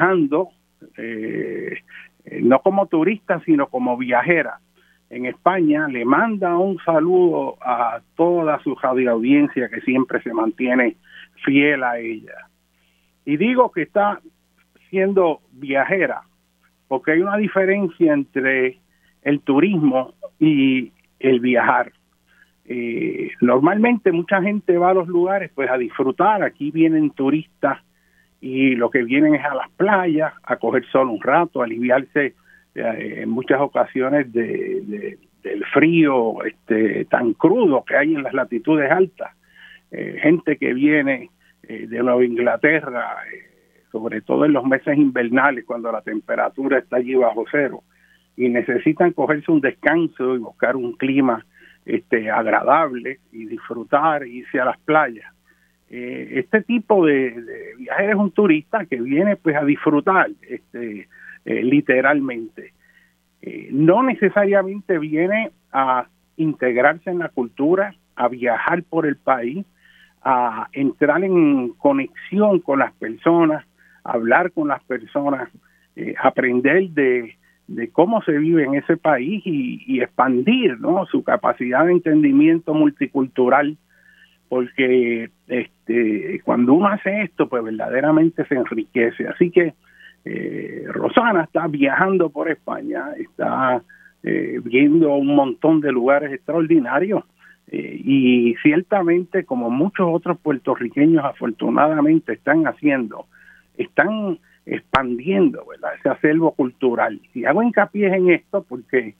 viajando, eh, no como turista, sino como viajera en España, le manda un saludo a toda su audiencia que siempre se mantiene fiel a ella. Y digo que está siendo viajera, porque hay una diferencia entre el turismo y el viajar. Eh, normalmente mucha gente va a los lugares pues a disfrutar, aquí vienen turistas y lo que vienen es a las playas, a coger solo un rato, a aliviarse eh, en muchas ocasiones de, del frío este, tan crudo que hay en las latitudes altas. Eh, gente que viene eh, de Nueva Inglaterra, sobre todo en los meses invernales, cuando la temperatura está allí bajo cero, y necesitan cogerse un descanso y buscar un clima este, agradable y disfrutar, irse a las playas. Este tipo de, de viaje es un turista que viene pues a disfrutar, este, eh, literalmente. Eh, no necesariamente viene a integrarse en la cultura, a viajar por el país, a entrar en conexión con las personas, hablar con las personas, eh, aprender de, cómo se vive en ese país y, expandir ¿no? su capacidad de entendimiento multicultural, porque este, cuando uno hace esto, pues verdaderamente se enriquece. Así que eh, Rosana está viajando por España, está eh, viendo un montón de lugares extraordinarios eh, y ciertamente como muchos otros puertorriqueños afortunadamente están haciendo, están expandiendo ese acervo cultural. Y hago hincapié en esto porque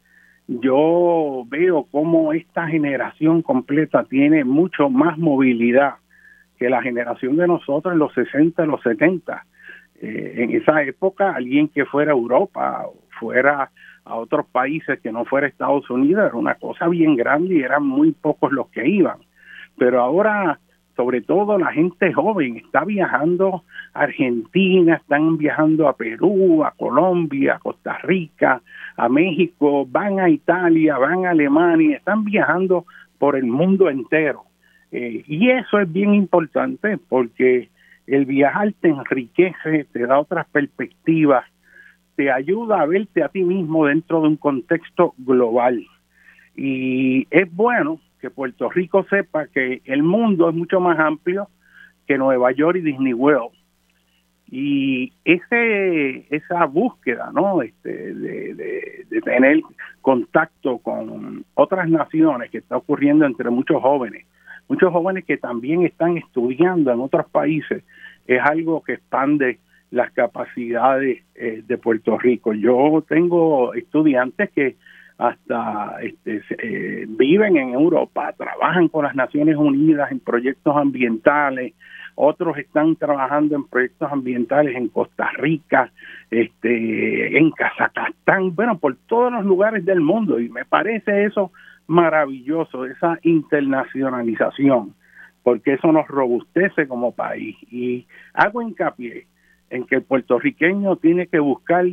yo veo cómo esta generación completa tiene mucho más movilidad que la generación de nosotros en los 60, los 70 eh, en esa época alguien que fuera a Europa fuera a otros países que no fuera Estados Unidos era una cosa bien grande y eran muy pocos los que iban. Pero ahora, sobre todo la gente joven, está viajando a Argentina, están viajando a Perú, a Colombia, a Costa Rica, a México, van a Italia, van a Alemania, están viajando por el mundo entero. Eh, y eso es bien importante porque El viajar te enriquece, te da otras perspectivas, te ayuda a verte a ti mismo dentro de un contexto global. Y es bueno que Puerto Rico sepa que el mundo es mucho más amplio que Nueva York y Disney World. Y ese, esa búsqueda ¿no? este, de, de tener contacto con otras naciones que está ocurriendo entre muchos jóvenes, muchos jóvenes que también están estudiando en otros países, es algo que expande las capacidades eh, de Puerto Rico. Yo tengo estudiantes que hasta este, eh, viven en Europa, trabajan con las Naciones Unidas en proyectos ambientales, otros están trabajando en proyectos ambientales en Costa Rica, este, en Kazajstán, bueno, por todos los lugares del mundo y me parece eso maravilloso, esa internacionalización, porque eso nos robustece como país y hago hincapié en que el puertorriqueño tiene que buscar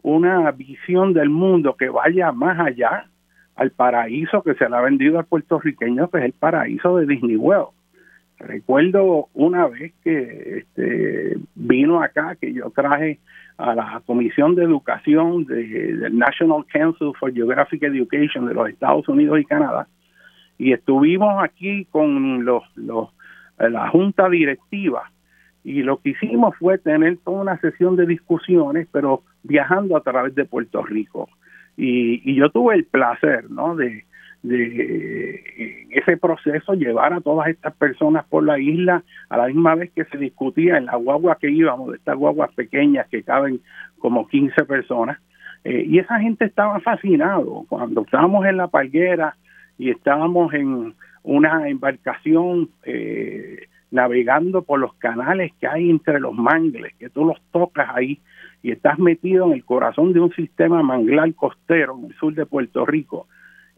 una visión del mundo que vaya más allá al paraíso que se le ha vendido al puertorriqueño, que es el paraíso de Disney World. Recuerdo una vez que este, vino acá, que yo traje a la Comisión de Educación del National Council for Geographic Education de los Estados Unidos y Canadá, y estuvimos aquí con los, los la junta directiva y lo que hicimos fue tener toda una sesión de discusiones, pero viajando a través de Puerto Rico. Y, yo tuve el placer, ¿no? De, de ese proceso llevar a todas estas personas por la isla a la misma vez que se discutía en la guagua que íbamos, de estas guaguas pequeñas que caben como 15 personas. Eh, y esa gente estaba fascinado cuando estábamos en la palguera y estábamos en una embarcación eh, navegando por los canales que hay entre los mangles, que tú los tocas ahí y estás metido en el corazón de un sistema manglar costero en el sur de Puerto Rico.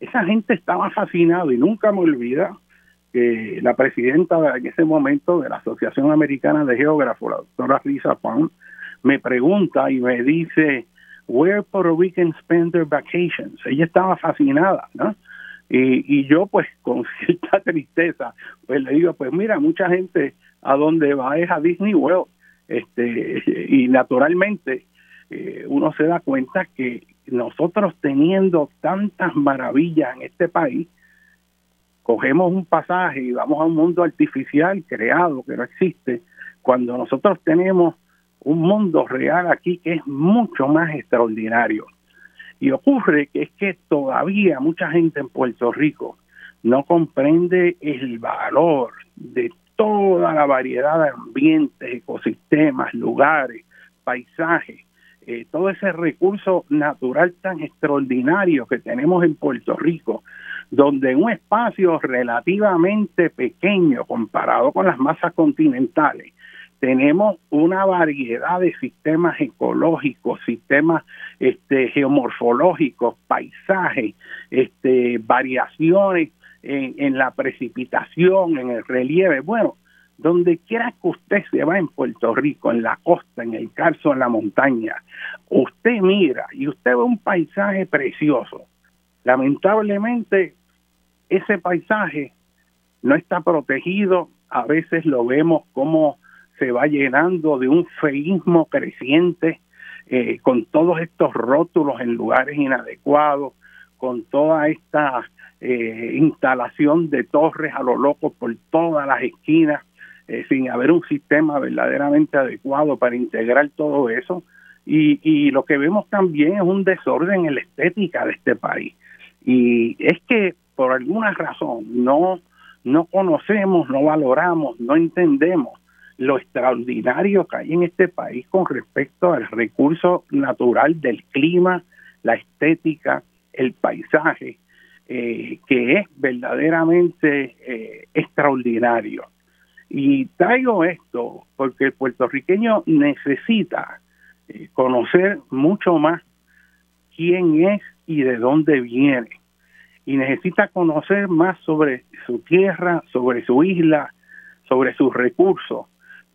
Esa gente estaba fascinada y nunca me olvida que la presidenta en ese momento de la Asociación Americana de Geógrafos, la doctora Lisa Pound, me pregunta y me dice, where Puerto Ricans spend their vacations. Ella estaba fascinada, ¿no? Y, y yo pues con cierta tristeza, pues le digo, pues mira, mucha gente a donde va es a Disney World. Este, y naturalmente eh, uno se da cuenta que nosotros teniendo tantas maravillas en este país, cogemos un pasaje y vamos a un mundo artificial creado que no existe, cuando nosotros tenemos un mundo real aquí que es mucho más extraordinario. Y ocurre que es que todavía mucha gente en Puerto Rico no comprende el valor de toda la variedad de ambientes, ecosistemas, lugares, paisajes, eh, todo ese recurso natural tan extraordinario que tenemos en Puerto Rico, donde un espacio relativamente pequeño comparado con las masas continentales, tenemos una variedad de sistemas ecológicos, sistemas este, geomorfológicos, paisajes, este, variaciones en, en, la precipitación, en el relieve. Bueno, donde quiera que usted se va en Puerto Rico, en la costa, en el calzo, en la montaña, usted mira y usted ve un paisaje precioso. Lamentablemente, ese paisaje no está protegido, a veces lo vemos como se va llenando de un feísmo creciente, eh, con todos estos rótulos en lugares inadecuados, con toda esta eh, instalación de torres a lo loco por todas las esquinas, eh, sin haber un sistema verdaderamente adecuado para integrar todo eso. Y, y lo que vemos también es un desorden en la estética de este país. Y es que por alguna razón no, no conocemos, no valoramos, no entendemos lo extraordinario que hay en este país con respecto al recurso natural del clima, la estética, el paisaje, eh, que es verdaderamente eh, extraordinario. Y traigo esto porque el puertorriqueño necesita eh, conocer mucho más quién es y de dónde viene. Y necesita conocer más sobre su tierra, sobre su isla, sobre sus recursos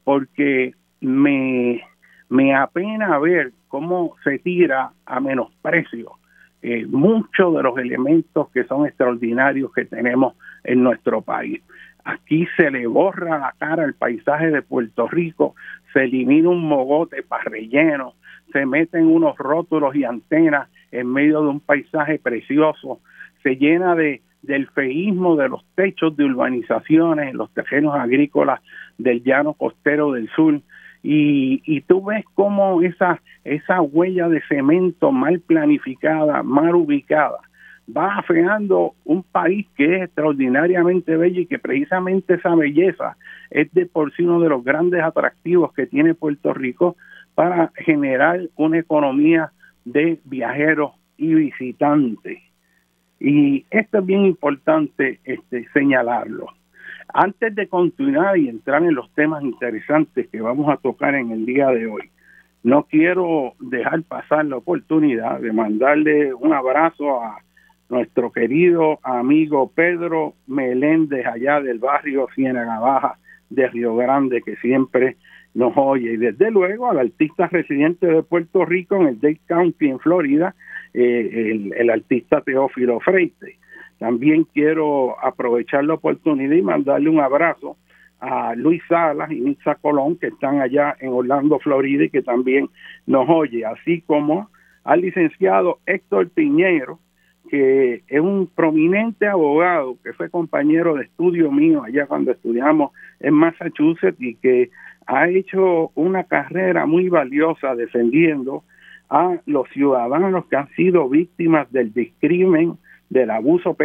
porque me, me apena ver cómo se tira a menosprecio eh, muchos de los elementos que son extraordinarios que tenemos en nuestro país. Aquí se le borra la cara al paisaje de Puerto Rico, se elimina un mogote para relleno, se meten unos rótulos y antenas en medio de un paisaje precioso, se llena de del feísmo de los techos de urbanizaciones en los terrenos agrícolas del llano costero del sur. Y, y tú ves cómo esa, esa huella de cemento mal planificada, mal ubicada, va afeando un país que es extraordinariamente bello y que precisamente esa belleza es de por sí uno de los grandes atractivos que tiene Puerto Rico para generar una economía de viajeros y visitantes. Y esto es bien importante este, señalarlo. Antes de continuar y entrar en los temas interesantes que vamos a tocar en el día de hoy, no quiero dejar pasar la oportunidad de mandarle un abrazo a nuestro querido amigo Pedro Meléndez allá del barrio Ciénaga Baja de Río Grande que siempre nos oye y desde luego al artista residente de Puerto Rico en el Dade County en Florida, eh, el, artista Teófilo Freite. También quiero aprovechar la oportunidad y mandarle un abrazo a Luis Salas y Nixa Colón, que están allá en Orlando, Florida, y que también nos oye, así como al licenciado Héctor Piñero, que es un prominente abogado que fue compañero de estudio mío allá cuando estudiamos en Massachusetts y que ha hecho una carrera muy valiosa defendiendo a los ciudadanos que han sido víctimas del discrimen, del abuso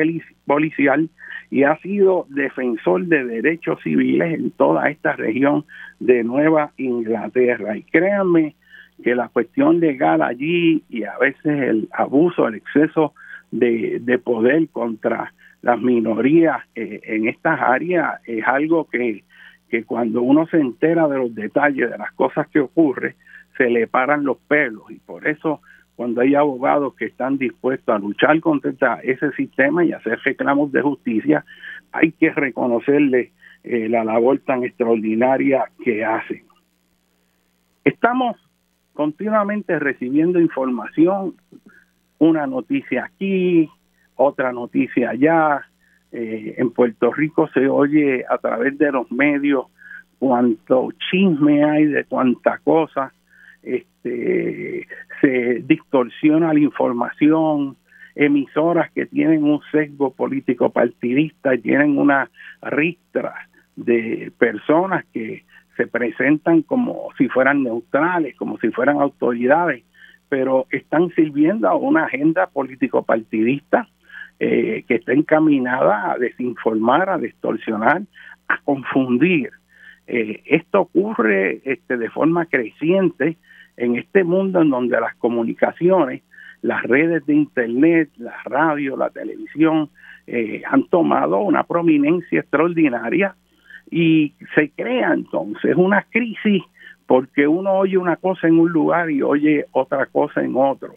policial y ha sido defensor de derechos civiles en toda esta región de Nueva Inglaterra. Y créanme que la cuestión legal allí y a veces el abuso, el exceso de, de poder contra las minorías eh, en estas áreas es algo que, que cuando uno se entera de los detalles de las cosas que ocurren, se le paran los pelos y por eso cuando hay abogados que están dispuestos a luchar contra ese sistema y hacer reclamos de justicia, hay que reconocerle eh, la labor tan extraordinaria que hacen. Estamos continuamente recibiendo información una noticia aquí, otra noticia allá. Eh, en Puerto Rico se oye a través de los medios cuánto chisme hay de cuánta cosa, este, se distorsiona la información, emisoras que tienen un sesgo político partidista y tienen una ristra de personas que se presentan como si fueran neutrales, como si fueran autoridades pero están sirviendo a una agenda político-partidista eh, que está encaminada a desinformar, a distorsionar, a confundir. Eh, esto ocurre este, de forma creciente en este mundo en donde las comunicaciones, las redes de Internet, la radio, la televisión, eh, han tomado una prominencia extraordinaria y se crea entonces una crisis porque uno oye una cosa en un lugar y oye otra cosa en otro.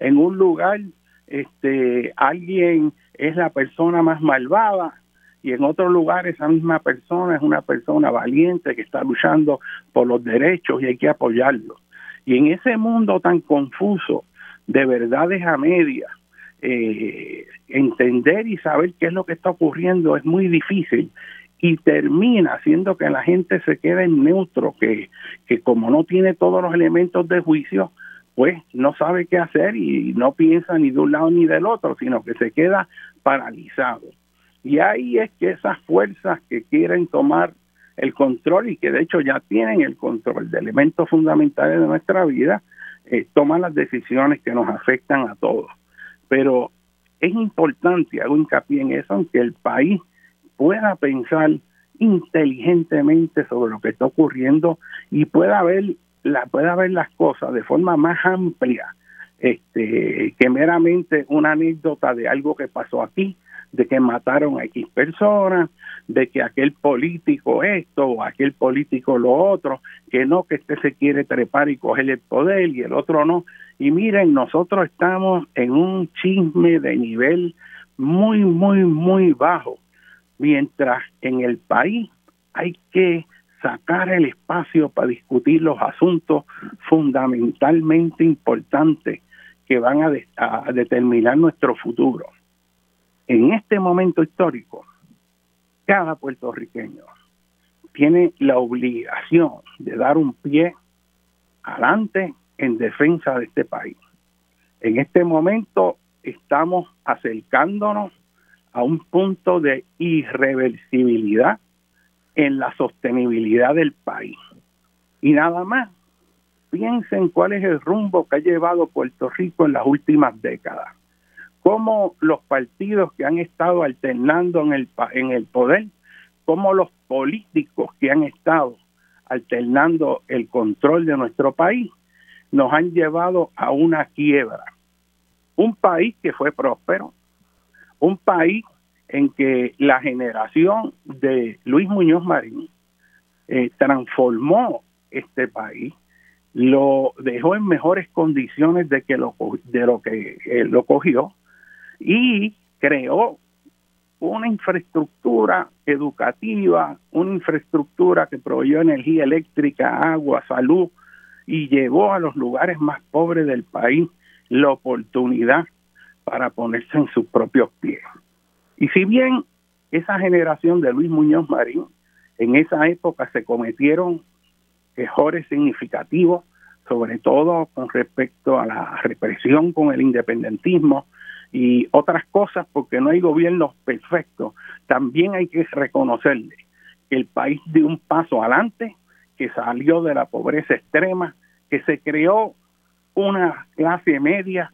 En un lugar, este, alguien es la persona más malvada y en otro lugar esa misma persona es una persona valiente que está luchando por los derechos y hay que apoyarlo. Y en ese mundo tan confuso de verdades a medias, eh, entender y saber qué es lo que está ocurriendo es muy difícil y termina haciendo que la gente se quede en neutro, que, que como no tiene todos los elementos de juicio, pues no sabe qué hacer y no piensa ni de un lado ni del otro, sino que se queda paralizado. Y ahí es que esas fuerzas que quieren tomar el control y que de hecho ya tienen el control de elementos fundamentales de nuestra vida, eh, toman las decisiones que nos afectan a todos. Pero es importante, hago hincapié en eso, aunque el país pueda pensar inteligentemente sobre lo que está ocurriendo y pueda ver pueda ver las cosas de forma más amplia este que meramente una anécdota de algo que pasó aquí de que mataron a X personas, de que aquel político esto o aquel político lo otro, que no, que este se quiere trepar y coger el poder y el otro no. Y miren, nosotros estamos en un chisme de nivel muy, muy, muy bajo mientras en el país hay que sacar el espacio para discutir los asuntos fundamentalmente importantes que van a, determinar nuestro futuro. En este momento histórico, cada puertorriqueño tiene la obligación de dar un pie adelante en defensa de este país. En este momento estamos acercándonos a un punto de irreversibilidad en la sostenibilidad del país. Y nada más, piensen cuál es el rumbo que ha llevado Puerto Rico en las últimas décadas. Cómo los partidos que han estado alternando en el, en el poder, cómo los políticos que han estado alternando el control de nuestro país, nos han llevado a una quiebra. Un país que fue próspero, un país en que la generación de Luis Muñoz Marín eh, transformó este país, lo dejó en mejores condiciones de que lo de lo que eh, lo cogió y creó una infraestructura educativa, una infraestructura que proveyó energía eléctrica, agua, salud y llevó a los lugares más pobres del país la oportunidad para ponerse en sus propios pies. Y si bien esa generación de Luis Muñoz Marín, en esa época se cometieron errores significativos, sobre todo con respecto a la represión con el independentismo y otras cosas, porque no hay gobiernos perfectos, también hay que reconocerle que el país dio un paso adelante, que salió de la pobreza extrema, que se creó una clase media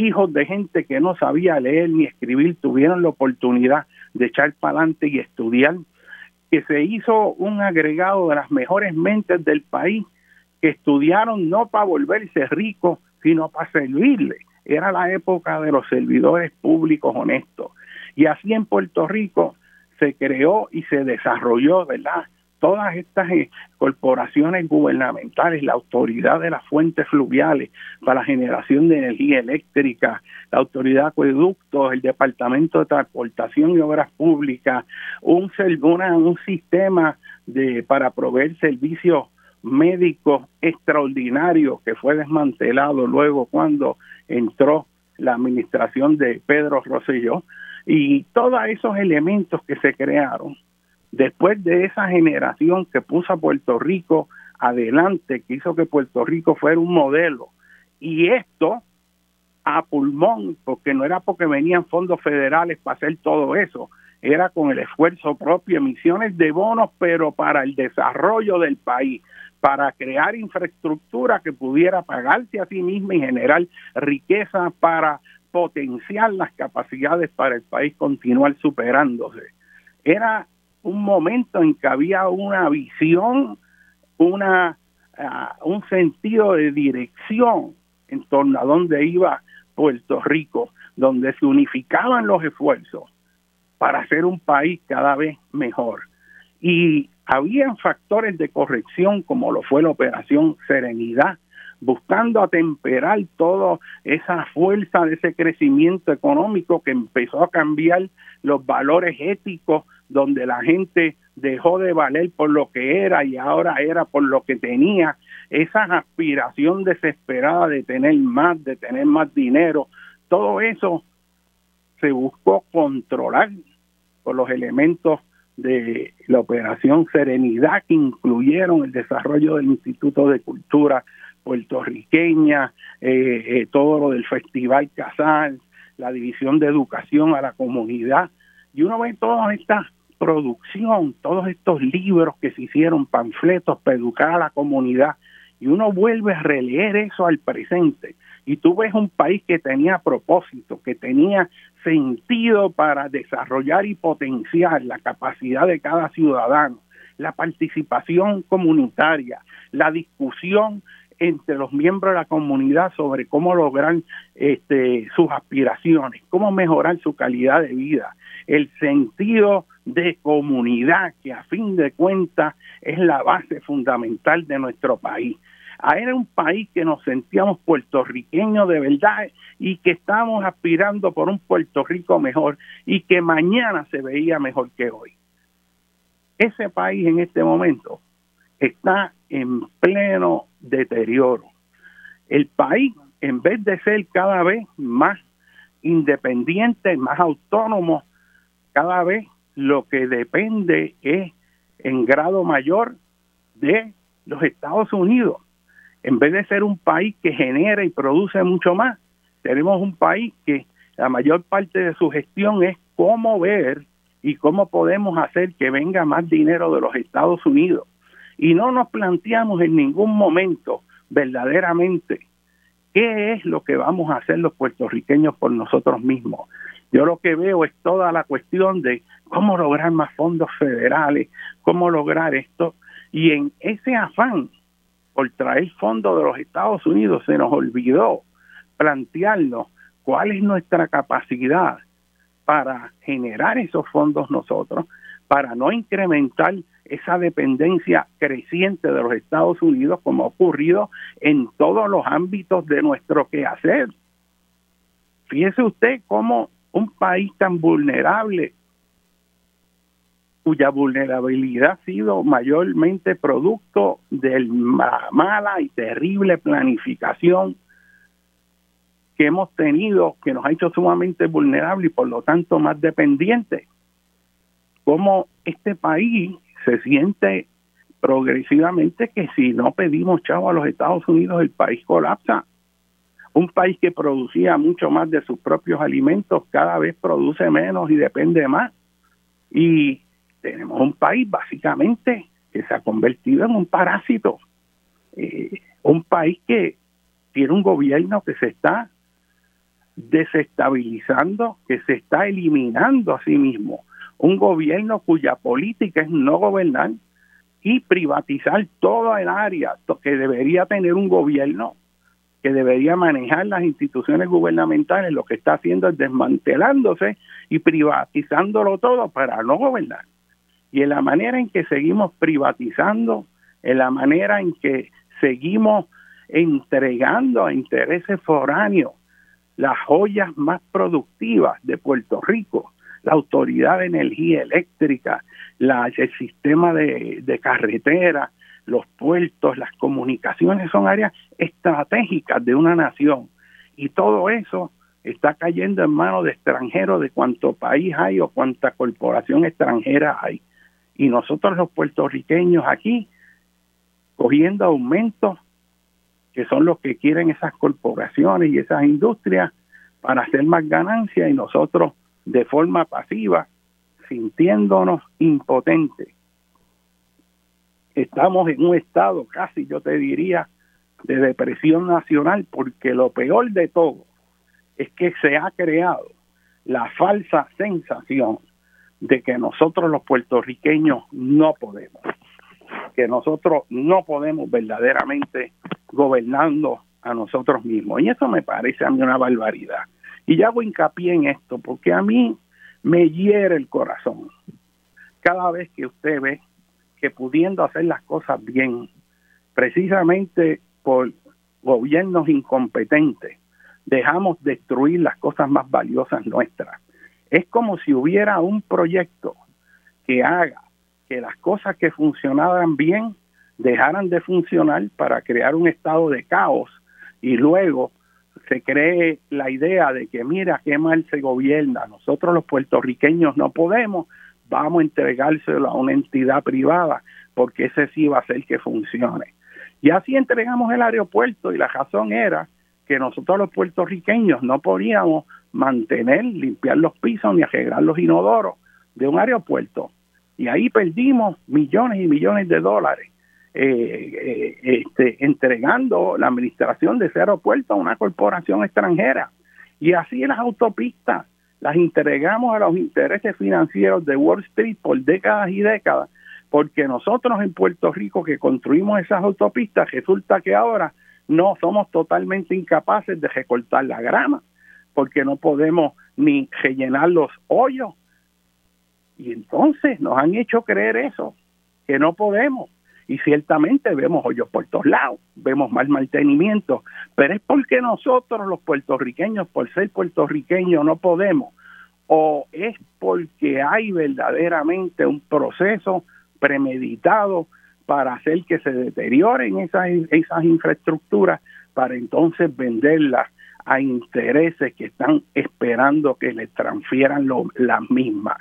hijos de gente que no sabía leer ni escribir tuvieron la oportunidad de echar para adelante y estudiar, que se hizo un agregado de las mejores mentes del país que estudiaron no para volverse ricos, sino para servirle. Era la época de los servidores públicos honestos. Y así en Puerto Rico se creó y se desarrolló, ¿verdad? Todas estas eh, corporaciones gubernamentales, la autoridad de las fuentes fluviales para la generación de energía eléctrica, la autoridad de acueductos, el Departamento de Transportación y Obras Públicas, un, sistema de, para proveer servicios médicos extraordinarios que fue desmantelado luego cuando entró la administración de Pedro Rosselló. Y todos esos elementos que se crearon después de esa generación que puso a Puerto Rico adelante, que hizo que Puerto Rico fuera un modelo. Y esto a pulmón, porque no era porque venían fondos federales para hacer todo eso, era con el esfuerzo propio, emisiones de bonos, pero para el desarrollo del país, para crear infraestructura que pudiera pagarse a sí misma y generar riqueza para potenciar las capacidades para el país continuar superándose. Era un momento en que había una visión, una, ah, un sentido de dirección en torno a dónde iba Puerto Rico, donde se unificaban los esfuerzos para hacer un país cada vez mejor. Y habían factores de corrección como lo fue la operación Serenidad, buscando atemperar toda esa fuerza de ese crecimiento económico que empezó a cambiar los valores éticos donde la gente dejó de valer por lo que era y ahora era por lo que tenía, esa aspiración desesperada de tener más, de tener más dinero, todo eso se buscó controlar por los elementos de la operación Serenidad que incluyeron el desarrollo del Instituto de Cultura puertorriqueña, eh, eh, todo lo del Festival Casal, la División de Educación a la Comunidad, y uno ve todas estas producción, todos estos libros que se hicieron, panfletos para educar a la comunidad, y uno vuelve a releer eso al presente, y tú ves un país que tenía propósito, que tenía sentido para desarrollar y potenciar la capacidad de cada ciudadano, la participación comunitaria, la discusión entre los miembros de la comunidad sobre cómo lograr este, sus aspiraciones, cómo mejorar su calidad de vida, el sentido de comunidad, que a fin de cuentas es la base fundamental de nuestro país. Ah, era un país que nos sentíamos puertorriqueños de verdad y que estábamos aspirando por un Puerto Rico mejor y que mañana se veía mejor que hoy. Ese país en este momento está en pleno deterioro. El país, en vez de ser cada vez más independiente, más autónomo, cada vez lo que depende es en grado mayor de los Estados Unidos. En vez de ser un país que genera y produce mucho más, tenemos un país que la mayor parte de su gestión es cómo ver y cómo podemos hacer que venga más dinero de los Estados Unidos. Y no nos planteamos en ningún momento verdaderamente qué es lo que vamos a hacer los puertorriqueños por nosotros mismos. Yo lo que veo es toda la cuestión de cómo lograr más fondos federales, cómo lograr esto. Y en ese afán por traer fondos de los Estados Unidos se nos olvidó plantearnos cuál es nuestra capacidad para generar esos fondos nosotros, para no incrementar esa dependencia creciente de los Estados Unidos como ha ocurrido en todos los ámbitos de nuestro quehacer. Fíjese usted cómo un país tan vulnerable, cuya vulnerabilidad ha sido mayormente producto de la mala y terrible planificación que hemos tenido, que nos ha hecho sumamente vulnerable y por lo tanto más dependiente. Como este país se siente progresivamente que si no pedimos chavo a los Estados Unidos, el país colapsa. Un país que producía mucho más de sus propios alimentos cada vez produce menos y depende más. Y tenemos un país básicamente que se ha convertido en un parásito. Eh, un país que tiene un gobierno que se está desestabilizando, que se está eliminando a sí mismo. Un gobierno cuya política es no gobernar y privatizar toda el área que debería tener un gobierno que debería manejar las instituciones gubernamentales, lo que está haciendo es desmantelándose y privatizándolo todo para no gobernar. Y en la manera en que seguimos privatizando, en la manera en que seguimos entregando a intereses foráneos las joyas más productivas de Puerto Rico, la Autoridad de Energía Eléctrica, el sistema de, de los puertos, las comunicaciones son áreas estratégicas de una nación y todo eso está cayendo en manos de extranjeros de cuánto país hay o cuánta corporación extranjera hay. Y nosotros los puertorriqueños aquí cogiendo aumentos que son los que quieren esas corporaciones y esas industrias para hacer más ganancias y nosotros de forma pasiva sintiéndonos impotentes estamos en un estado casi, yo te diría, de depresión nacional, porque lo peor de todo es que se ha creado la falsa sensación de que nosotros los puertorriqueños no podemos, que nosotros no podemos verdaderamente gobernando a nosotros mismos. Y eso me parece a mí una barbaridad. Y ya hago hincapié en esto, porque a mí me hiere el corazón cada vez que usted ve que pudiendo hacer las cosas bien, precisamente por gobiernos incompetentes, dejamos destruir las cosas más valiosas nuestras. Es como si hubiera un proyecto que haga que las cosas que funcionaban bien dejaran de funcionar para crear un estado de caos y luego se cree la idea de que mira qué mal se gobierna, nosotros los puertorriqueños no podemos, vamos a entregárselo a una entidad privada porque ese sí va a hacer que funcione. Y así entregamos el aeropuerto y la razón era que nosotros los puertorriqueños no podíamos mantener, limpiar los pisos ni arreglar los inodoros de un aeropuerto. Y ahí perdimos millones y millones de dólares eh, eh, este, entregando la administración de ese aeropuerto a una corporación extranjera. Y así las autopistas las entregamos a los intereses financieros de Wall Street por décadas y décadas, porque nosotros en Puerto Rico que construimos esas autopistas, resulta que ahora no somos totalmente incapaces de recortar la grama, porque no podemos ni rellenar los hoyos. Y entonces nos han hecho creer eso, que no podemos. Y ciertamente vemos hoyos por todos lados, vemos mal mantenimiento, pero es porque nosotros los puertorriqueños, por ser puertorriqueños, no podemos. O es porque hay verdaderamente un proceso premeditado para hacer que se deterioren esas, infraestructuras para entonces venderlas a intereses que están esperando que les transfieran las mismas.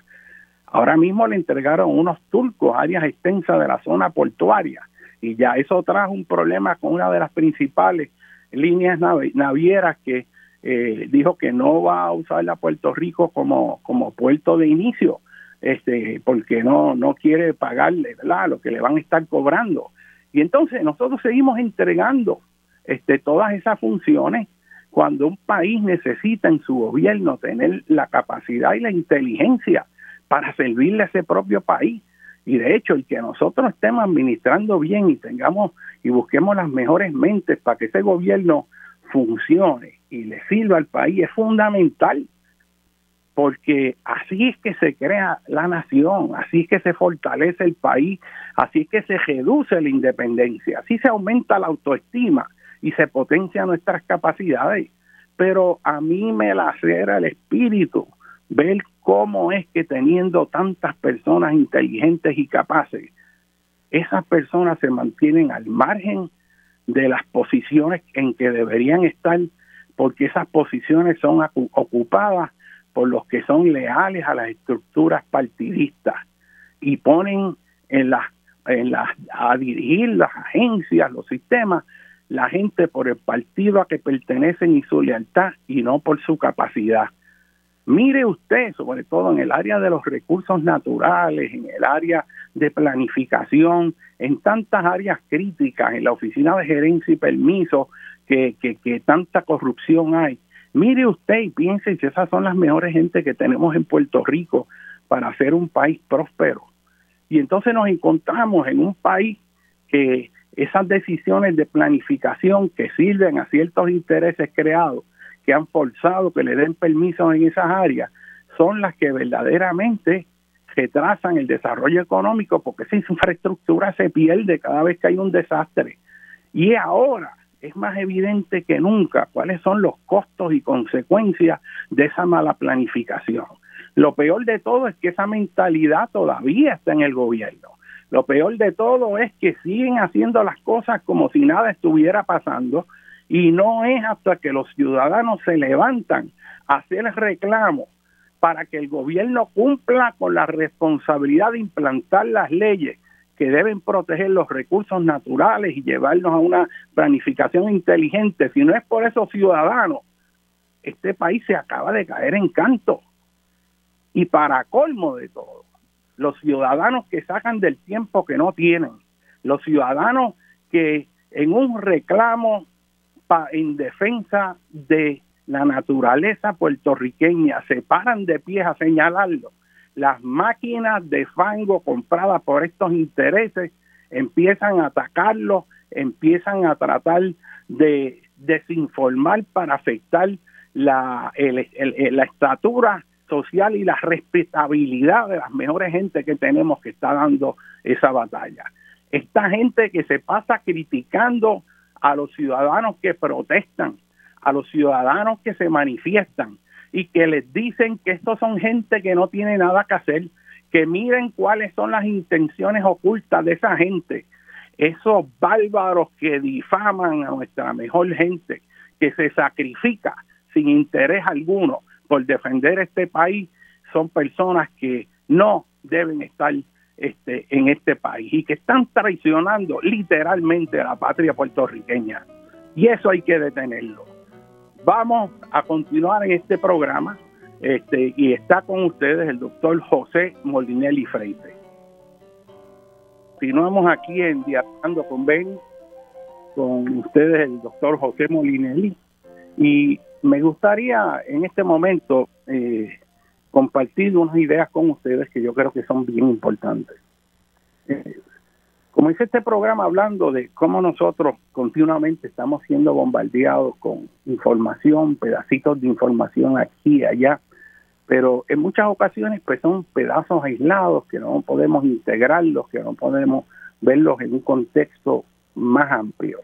Ahora mismo le entregaron unos turcos áreas extensas de la zona portuaria y ya eso trajo un problema con una de las principales líneas navieras que eh, dijo que no va a usar a Puerto Rico como, como puerto de inicio, este, porque no, no quiere pagarle lo que le van a estar cobrando. Y entonces nosotros seguimos entregando este, todas esas funciones cuando un país necesita en su gobierno tener la capacidad y la inteligencia para servirle a ese propio país. Y de hecho, el que nosotros estemos administrando bien y tengamos y busquemos las mejores mentes para que ese gobierno funcione y le sirva al país es fundamental, porque así es que se crea la nación, así es que se fortalece el país, así es que se reduce la independencia, así se aumenta la autoestima y se potencia nuestras capacidades. Pero a mí me lacera el espíritu ver cómo es que teniendo tantas personas inteligentes y capaces, esas personas se mantienen al margen de las posiciones en que deberían estar, porque esas posiciones son ocupadas por los que son leales a las estructuras partidistas y ponen en las en las a dirigir las agencias, los sistemas, la gente por el partido a que pertenecen y su lealtad y no por su capacidad. Mire usted, sobre todo en el área de los recursos naturales, en el área de planificación, en tantas áreas críticas, en la oficina de gerencia y permiso, que, que, tanta corrupción hay. Mire usted y piense si esas son las mejores gente que tenemos en Puerto Rico para hacer un país próspero. Y entonces nos encontramos en un país que esas decisiones de planificación que sirven a ciertos intereses creados que han forzado que le den permisos en esas áreas son las que verdaderamente retrasan el desarrollo económico porque esa infraestructura se pierde cada vez que hay un desastre. Y ahora es más evidente que nunca cuáles son los costos y consecuencias de esa mala planificación. Lo peor de todo es que esa mentalidad todavía está en el gobierno. Lo peor de todo es que siguen haciendo las cosas como si nada estuviera pasando y no es hasta que los ciudadanos se levantan a hacer reclamo para que el gobierno cumpla con la responsabilidad de implantar las leyes que deben proteger los recursos naturales y llevarnos a una planificación inteligente. Si no es por esos ciudadanos, este país se acaba de caer en canto. Y para colmo de todo, los ciudadanos que sacan del tiempo que no tienen, los ciudadanos que en un reclamo en defensa de la naturaleza puertorriqueña, se paran de pies a señalarlo. Las máquinas de fango compradas por estos intereses empiezan a atacarlo, empiezan a tratar de desinformar para afectar la, la estatura social y la respetabilidad de las mejores gente que tenemos que está dando esa batalla. Esta gente que se pasa criticando a los ciudadanos que protestan, a los ciudadanos que se manifiestan y que les dicen que estos son gente que no tiene nada que hacer, que miren cuáles son las intenciones ocultas de esa gente, esos bárbaros que difaman a nuestra mejor gente, que se sacrifica sin interés alguno por defender este país, son personas que no deben estar este, en este país y que están traicionando literalmente a la patria puertorriqueña. Y eso hay que detenerlo. Vamos a continuar en este programa este, y está con ustedes el doctor José Molinelli Freite. Continuamos aquí en Dialogando con Ben, con ustedes el doctor José Molinelli y me gustaría en este momento eh, compartir unas ideas con ustedes que yo creo que son bien importantes. Eh, como hice este programa hablando de cómo nosotros continuamente estamos siendo bombardeados con información, pedacitos de información aquí y allá, pero en muchas ocasiones pues son pedazos aislados que no podemos integrarlos, que no podemos verlos en un contexto más amplio.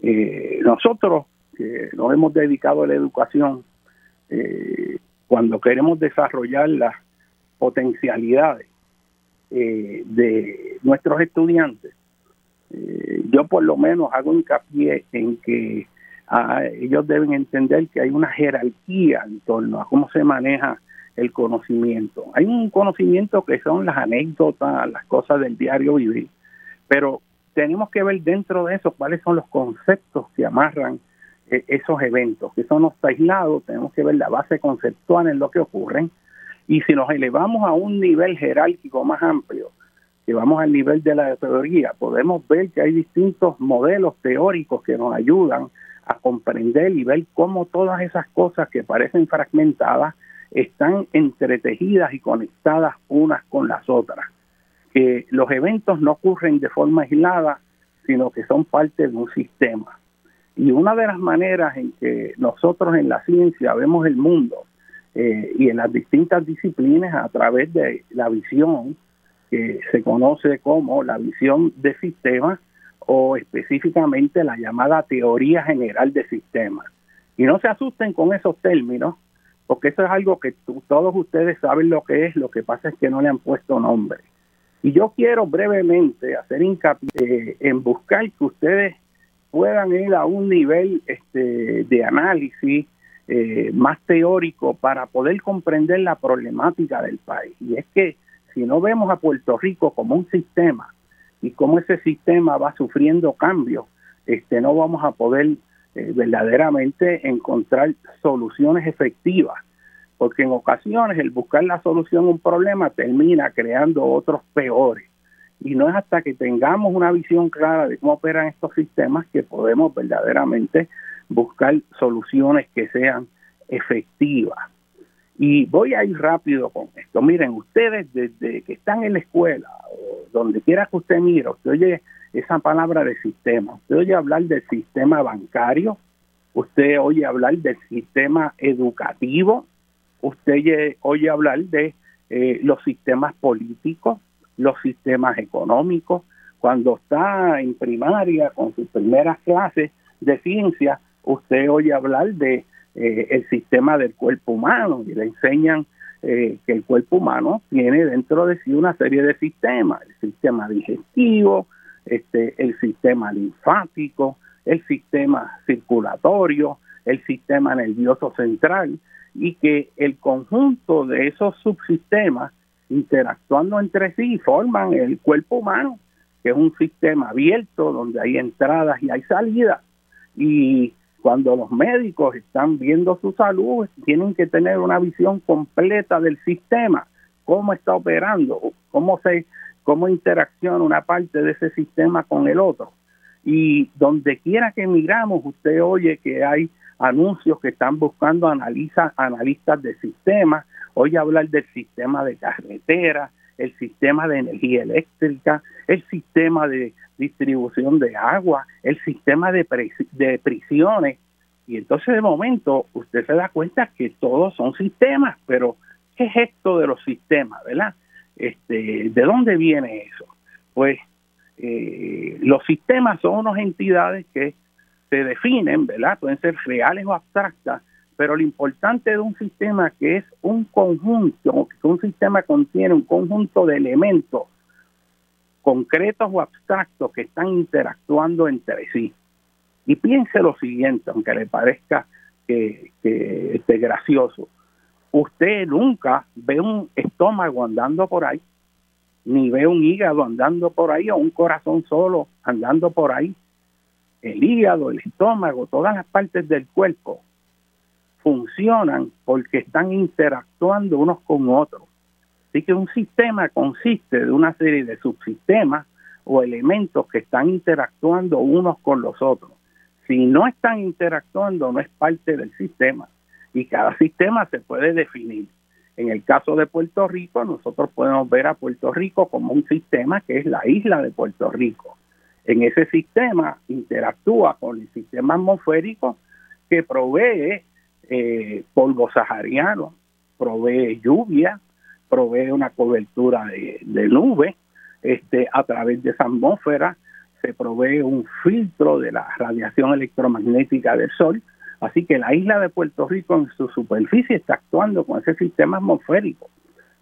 Eh, nosotros que nos hemos dedicado a la educación, eh, cuando queremos desarrollar las potencialidades eh, de nuestros estudiantes, eh, yo por lo menos hago hincapié en que ah, ellos deben entender que hay una jerarquía en torno a cómo se maneja el conocimiento. Hay un conocimiento que son las anécdotas, las cosas del diario vivir, pero tenemos que ver dentro de eso cuáles son los conceptos que amarran esos eventos, que eso no está aislado, tenemos que ver la base conceptual en lo que ocurren, y si nos elevamos a un nivel jerárquico más amplio, que vamos al nivel de la teoría, podemos ver que hay distintos modelos teóricos que nos ayudan a comprender y ver cómo todas esas cosas que parecen fragmentadas están entretejidas y conectadas unas con las otras. Que los eventos no ocurren de forma aislada, sino que son parte de un sistema. Y una de las maneras en que nosotros en la ciencia vemos el mundo eh, y en las distintas disciplinas a través de la visión que se conoce como la visión de sistemas o específicamente la llamada teoría general de sistemas. Y no se asusten con esos términos, porque eso es algo que todos ustedes saben lo que es, lo que pasa es que no le han puesto nombre. Y yo quiero brevemente hacer hincapié eh, en buscar que ustedes puedan ir a un nivel este, de análisis eh, más teórico para poder comprender la problemática del país. Y es que si no vemos a Puerto Rico como un sistema y cómo ese sistema va sufriendo cambios, este, no vamos a poder eh, verdaderamente encontrar soluciones efectivas, porque en ocasiones el buscar la solución a un problema termina creando otros peores. Y no es hasta que tengamos una visión clara de cómo operan estos sistemas que podemos verdaderamente buscar soluciones que sean efectivas. Y voy a ir rápido con esto. Miren, ustedes desde que están en la escuela, o donde quiera que usted mire, usted oye esa palabra de sistema, usted oye hablar del sistema bancario, usted oye hablar del sistema educativo, usted oye, hablar de eh, los sistemas políticos, los sistemas económicos. Cuando está en primaria con sus primeras clases de ciencia, usted oye hablar de eh, el sistema del cuerpo humano y le enseñan eh, que el cuerpo humano tiene dentro de sí una serie de sistemas, el sistema digestivo, este, el sistema linfático, el sistema circulatorio, el sistema nervioso central y que el conjunto de esos subsistemas interactuando entre sí forman el cuerpo humano, que es un sistema abierto donde hay entradas y hay salidas. Y cuando los médicos están viendo su salud, tienen que tener una visión completa del sistema, cómo está operando, cómo se cómo interacciona una parte de ese sistema con el otro. Y donde quiera que miramos, usted oye que hay anuncios que están buscando analiza, analistas de sistemas, oye hablar del sistema de carretera, el sistema de energía eléctrica, el sistema de distribución de agua, el sistema de, de prisiones. Y entonces de momento usted se da cuenta que todos son sistemas, pero ¿qué es esto de los sistemas, verdad? Este, ¿De dónde viene eso? Pues eh, los sistemas son unas entidades que se definen, ¿verdad? Pueden ser reales o abstractas, pero lo importante de un sistema que es un conjunto, que un sistema contiene un conjunto de elementos concretos o abstractos que están interactuando entre sí. Y piense lo siguiente, aunque le parezca que, que gracioso, usted nunca ve un estómago andando por ahí, ni ve un hígado andando por ahí o un corazón solo andando por ahí. El hígado, el estómago, todas las partes del cuerpo funcionan porque están interactuando unos con otros. Así que un sistema consiste de una serie de subsistemas o elementos que están interactuando unos con los otros. Si no están interactuando, no es parte del sistema. Y cada sistema se puede definir. En el caso de Puerto Rico, nosotros podemos ver a Puerto Rico como un sistema que es la isla de Puerto Rico. En ese sistema interactúa con el sistema atmosférico que provee eh, polvo sahariano, provee lluvia, provee una cobertura de, nube, este, a través de esa atmósfera se provee un filtro de la radiación electromagnética del Sol, así que la isla de Puerto Rico en su superficie está actuando con ese sistema atmosférico,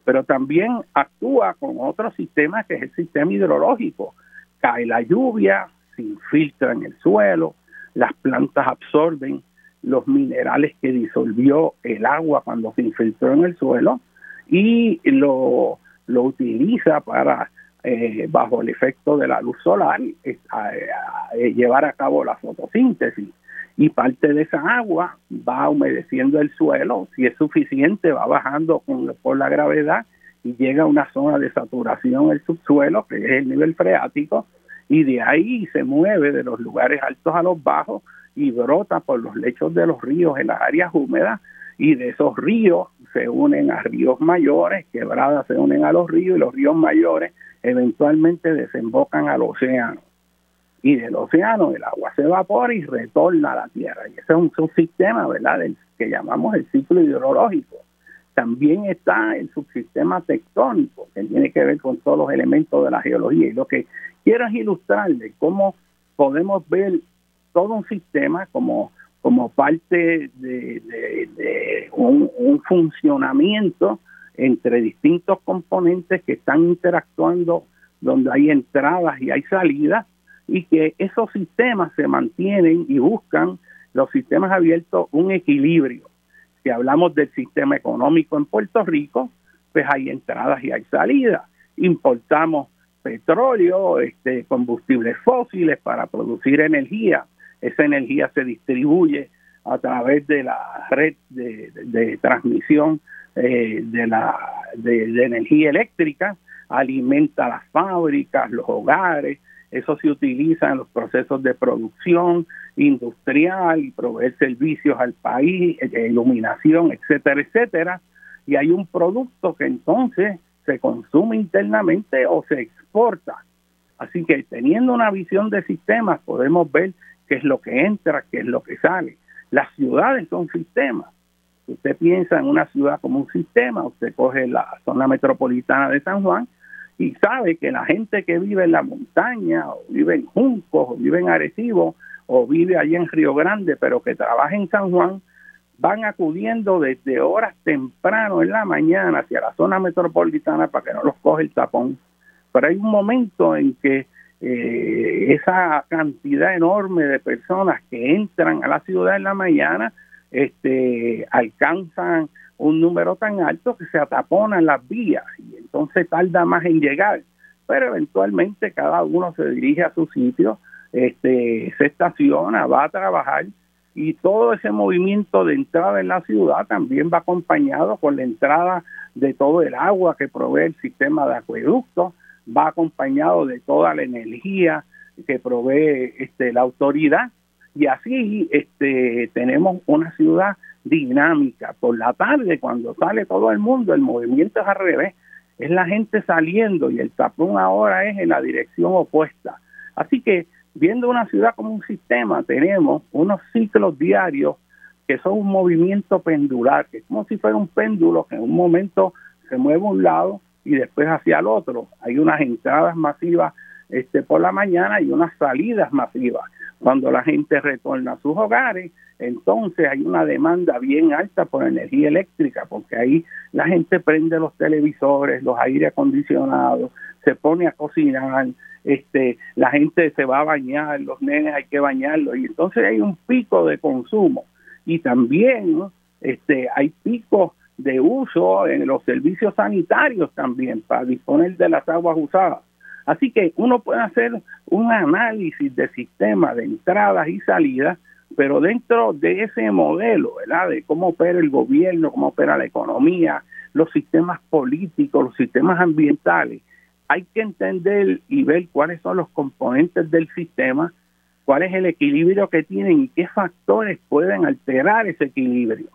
pero también actúa con otro sistema que es el sistema hidrológico. Cae la lluvia, se infiltra en el suelo, las plantas absorben los minerales que disolvió el agua cuando se infiltró en el suelo y lo, lo utiliza para, eh, bajo el efecto de la luz solar, llevar a cabo la fotosíntesis. Y parte de esa agua va humedeciendo el suelo, si es suficiente va bajando con, por la gravedad y llega a una zona de saturación el subsuelo, que es el nivel freático, y de ahí se mueve de los lugares altos a los bajos y brota por los lechos de los ríos en las áreas húmedas y de esos ríos se unen a ríos mayores, quebradas se unen a los ríos y los ríos mayores eventualmente desembocan al océano. Y del océano el agua se evapora y retorna a la tierra. Y ese es un, subsistema, ¿verdad?, del, que llamamos el ciclo hidrológico. También está el subsistema tectónico, que tiene que ver con todos los elementos de la geología. Y lo que quiero es ilustrarle cómo podemos ver todo un sistema como, como parte de, un, funcionamiento entre distintos componentes que están interactuando donde hay entradas y hay salidas y que esos sistemas se mantienen y buscan los sistemas abiertos un equilibrio. Si hablamos del sistema económico en Puerto Rico, pues hay entradas y hay salidas. Importamos petróleo, este, combustibles fósiles para producir energía esa energía se distribuye a través de la red de, transmisión eh, de, la, de, energía eléctrica, alimenta las fábricas, los hogares, eso se utiliza en los procesos de producción industrial y proveer servicios al país, eh, iluminación, etcétera, etcétera. Y hay un producto que entonces se consume internamente o se exporta. Así que teniendo una visión de sistemas podemos ver qué es lo que entra, qué es lo que sale. Las ciudades son sistemas. usted piensa en una ciudad como un sistema, usted coge la zona metropolitana de San Juan y sabe que la gente que vive en la montaña, o vive en Juncos, o vive en Arecibo, o vive allí en Río Grande, pero que trabaja en San Juan, van acudiendo desde horas temprano en la mañana hacia la zona metropolitana para que no los coge el tapón. Pero hay un momento en que eh, esa cantidad enorme de personas que entran a la ciudad en la mañana este, alcanzan un número tan alto que se ataponan las vías y entonces tarda más en llegar. Pero eventualmente cada uno se dirige a su sitio, este, se estaciona, va a trabajar y todo ese movimiento de entrada en la ciudad también va acompañado con la entrada de todo el agua que provee el sistema de acueducto va acompañado de toda la energía que provee este, la autoridad y así este, tenemos una ciudad dinámica. Por la tarde, cuando sale todo el mundo, el movimiento es al revés, es la gente saliendo y el tapón ahora es en la dirección opuesta. Así que viendo una ciudad como un sistema, tenemos unos ciclos diarios que son un movimiento pendular, que es como si fuera un péndulo que en un momento se mueve a un lado y después hacia el otro. Hay unas entradas masivas este, por la mañana y unas salidas masivas. Cuando la gente retorna a sus hogares, entonces hay una demanda bien alta por energía eléctrica, porque ahí la gente prende los televisores, los aire acondicionados, se pone a cocinar, este, la gente se va a bañar, los nenes hay que bañarlos, y entonces hay un pico de consumo. Y también este, hay picos de uso en los servicios sanitarios también para disponer de las aguas usadas. Así que uno puede hacer un análisis de sistema de entradas y salidas, pero dentro de ese modelo, ¿verdad? De cómo opera el gobierno, cómo opera la economía, los sistemas políticos, los sistemas ambientales, hay que entender y ver cuáles son los componentes del sistema, cuál es el equilibrio que tienen y qué factores pueden alterar ese equilibrio.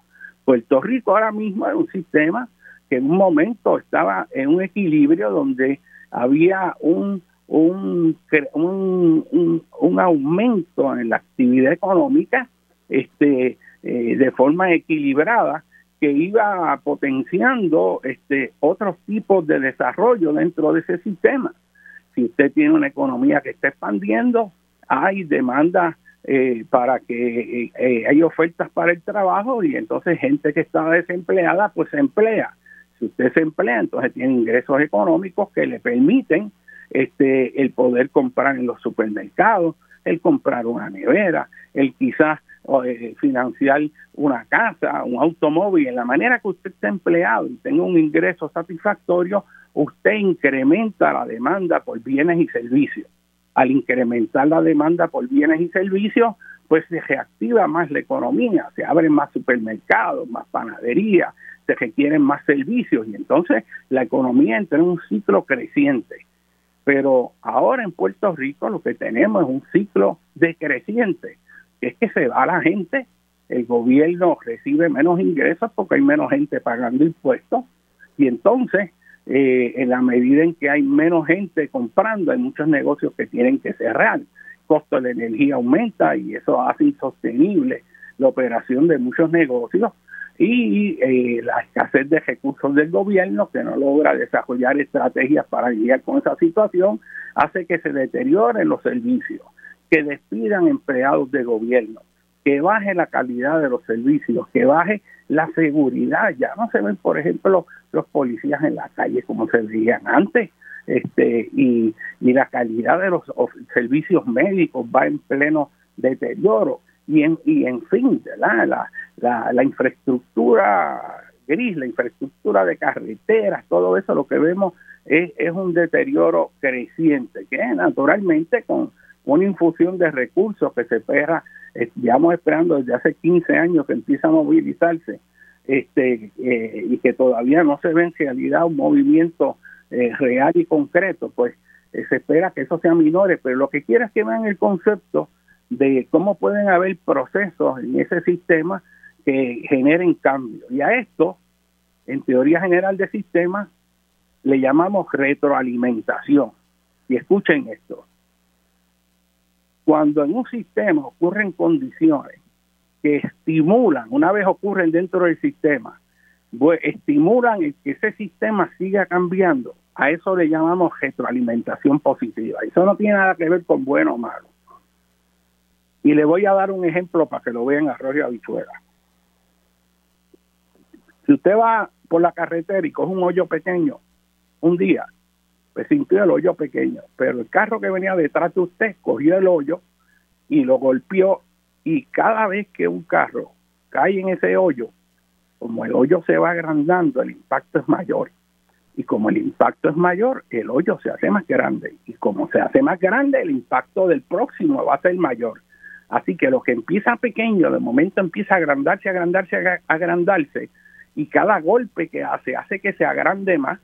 Puerto Rico ahora mismo es un sistema que en un momento estaba en un equilibrio donde había un, un, un, aumento en la actividad económica este, eh, de forma equilibrada que iba potenciando este, otros tipos de desarrollo dentro de ese sistema. Si usted tiene una economía que está expandiendo, hay demanda eh, para que eh, eh, hay ofertas para el trabajo y entonces gente que está desempleada pues se emplea. Si usted se emplea, entonces tiene ingresos económicos que le permiten este el poder comprar en los supermercados, el comprar una nevera, el quizás eh, financiar una casa, un automóvil, en la manera que usted está empleado y tenga un ingreso satisfactorio, usted incrementa la demanda por bienes y servicios. Al incrementar la demanda por bienes y servicios, pues se reactiva más la economía, se abren más supermercados, más panaderías, se requieren más servicios y entonces la economía entra en un ciclo creciente. Pero ahora en Puerto Rico lo que tenemos es un ciclo decreciente, que es que se va la gente, el gobierno recibe menos ingresos porque hay menos gente pagando impuestos y entonces eh, en la medida en que hay menos gente comprando, hay muchos negocios que tienen que cerrar, el costo de la energía aumenta y eso hace insostenible la operación de muchos negocios y eh, la escasez de recursos del gobierno que no logra desarrollar estrategias para lidiar con esa situación hace que se deterioren los servicios, que despidan empleados de gobierno, que baje la calidad de los servicios, que baje la seguridad. Ya no se ven, por ejemplo, los policías en la calle como se veían antes. Este, y, y la calidad de los servicios médicos va en pleno deterioro y en, y en fin, La, la, la infraestructura gris, la infraestructura de carreteras, todo eso lo que vemos es, es un deterioro creciente, que naturalmente con una infusión de recursos que se espera, llevamos esperando desde hace 15 años que empieza a movilizarse, este eh, y que todavía no se ve en realidad un movimiento eh, real y concreto, pues eh, se espera que eso sea menores, pero lo que quiero es que vean el concepto de cómo pueden haber procesos en ese sistema que generen cambio. Y a esto, en teoría general de sistemas, le llamamos retroalimentación. Y escuchen esto. Cuando en un sistema ocurren condiciones que estimulan, una vez ocurren dentro del sistema, estimulan que ese sistema siga cambiando, a eso le llamamos retroalimentación positiva. Eso no tiene nada que ver con bueno o malo. Y le voy a dar un ejemplo para que lo vean arroz y habichuela. Si usted va por la carretera y coge un hoyo pequeño un día, pues sintió el hoyo pequeño, pero el carro que venía detrás de usted cogió el hoyo y lo golpeó y cada vez que un carro cae en ese hoyo, como el hoyo se va agrandando, el impacto es mayor. Y como el impacto es mayor, el hoyo se hace más grande. Y como se hace más grande, el impacto del próximo va a ser mayor. Así que lo que empieza pequeño, de momento empieza a agrandarse, agrandarse, agrandarse, y cada golpe que hace hace que se agrande más,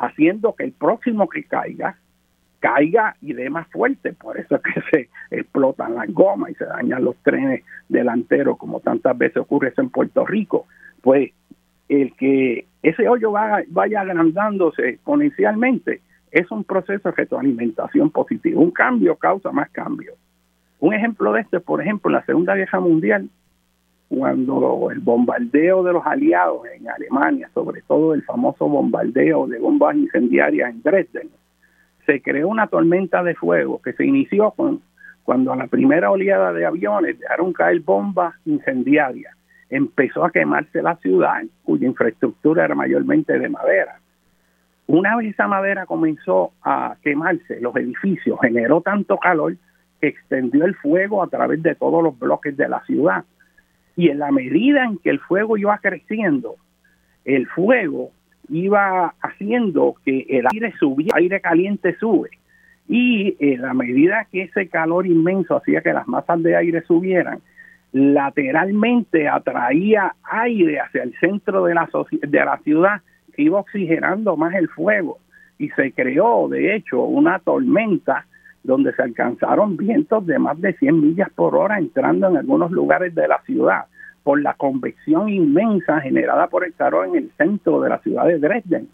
haciendo que el próximo que caiga, caiga y dé más fuerte. Por eso es que se explotan las gomas y se dañan los trenes delanteros, como tantas veces ocurre en Puerto Rico. Pues el que ese hoyo vaya agrandándose exponencialmente es un proceso de retroalimentación positiva. Un cambio causa más cambio. Un ejemplo de esto por ejemplo, en la Segunda Guerra Mundial, cuando el bombardeo de los aliados en Alemania, sobre todo el famoso bombardeo de bombas incendiarias en Dresden, se creó una tormenta de fuego que se inició con, cuando a la primera oleada de aviones dejaron caer bombas incendiarias. Empezó a quemarse la ciudad, cuya infraestructura era mayormente de madera. Una vez esa madera comenzó a quemarse, los edificios generó tanto calor extendió el fuego a través de todos los bloques de la ciudad. Y en la medida en que el fuego iba creciendo, el fuego iba haciendo que el aire subía, aire caliente sube. Y en la medida que ese calor inmenso hacía que las masas de aire subieran, lateralmente atraía aire hacia el centro de la, de la ciudad que iba oxigenando más el fuego. Y se creó, de hecho, una tormenta donde se alcanzaron vientos de más de 100 millas por hora entrando en algunos lugares de la ciudad por la convección inmensa generada por el calor en el centro de la ciudad de Dresden.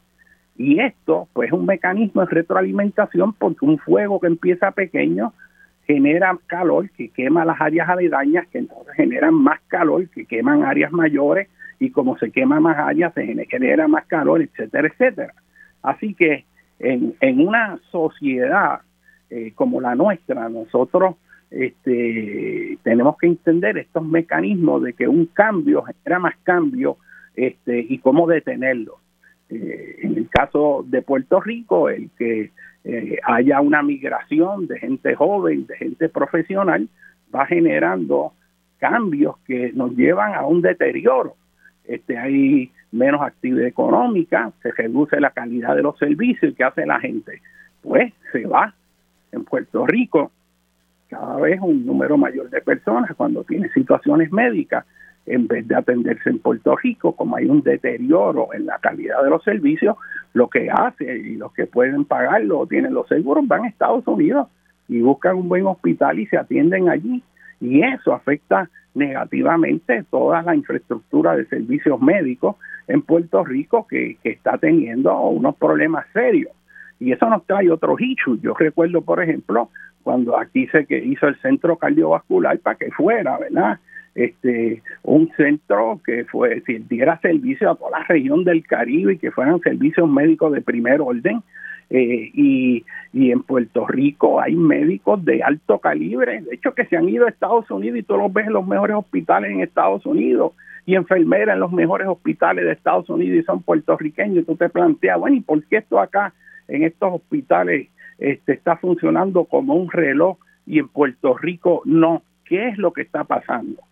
Y esto, pues, es un mecanismo de retroalimentación porque un fuego que empieza pequeño genera calor que quema las áreas aledañas, que entonces generan más calor, que queman áreas mayores, y como se quema más áreas, se genera más calor, etcétera, etcétera. Así que en, en una sociedad eh, como la nuestra, nosotros este, tenemos que entender estos mecanismos de que un cambio genera más cambio este, y cómo detenerlo. Eh, en el caso de Puerto Rico, el que eh, haya una migración de gente joven, de gente profesional, va generando cambios que nos llevan a un deterioro. Este, hay menos actividad económica, se reduce la calidad de los servicios. ¿Y qué hace la gente? Pues se va. En Puerto Rico, cada vez un número mayor de personas cuando tiene situaciones médicas, en vez de atenderse en Puerto Rico, como hay un deterioro en la calidad de los servicios, lo que hace y los que pueden pagarlo o tienen los seguros van a Estados Unidos y buscan un buen hospital y se atienden allí. Y eso afecta negativamente toda la infraestructura de servicios médicos en Puerto Rico que, está teniendo unos problemas serios. Y eso nos trae otros issues. Yo recuerdo, por ejemplo, cuando aquí se que hizo el centro cardiovascular para que fuera, ¿verdad? Este, un centro que fue, si diera servicio a toda la región del Caribe y que fueran servicios médicos de primer orden, eh, y, y, en Puerto Rico hay médicos de alto calibre, de hecho que se han ido a Estados Unidos y tú los ves en los mejores hospitales en Estados Unidos y enfermeras en los mejores hospitales de Estados Unidos y son puertorriqueños. Y tú te planteas, bueno, ¿y por qué esto acá en estos hospitales este, está funcionando como un reloj y en Puerto Rico no? ¿Qué es lo que está pasando?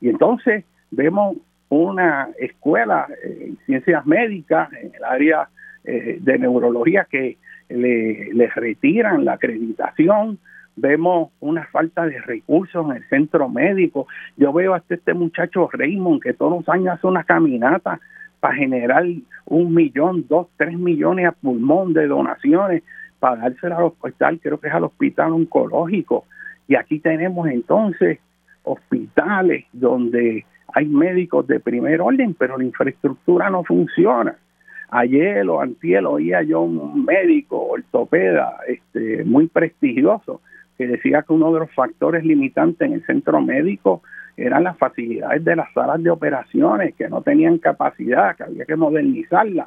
Y entonces vemos una escuela en ciencias médicas en el área eh, de neurología que le, retiran la acreditación, vemos una falta de recursos en el centro médico. Yo veo hasta este muchacho Raymond que todos los años hace una caminata para generar un millón, dos, tres millones a pulmón de donaciones para dársela al hospital, creo que es al hospital oncológico. Y aquí tenemos entonces hospitales donde hay médicos de primer orden, pero la infraestructura no funciona. Ayer o antier oía yo un médico ortopeda este, muy prestigioso que decía que uno de los factores limitantes en el centro médico eran las facilidades de las salas de operaciones, que no tenían capacidad, que había que modernizarlas.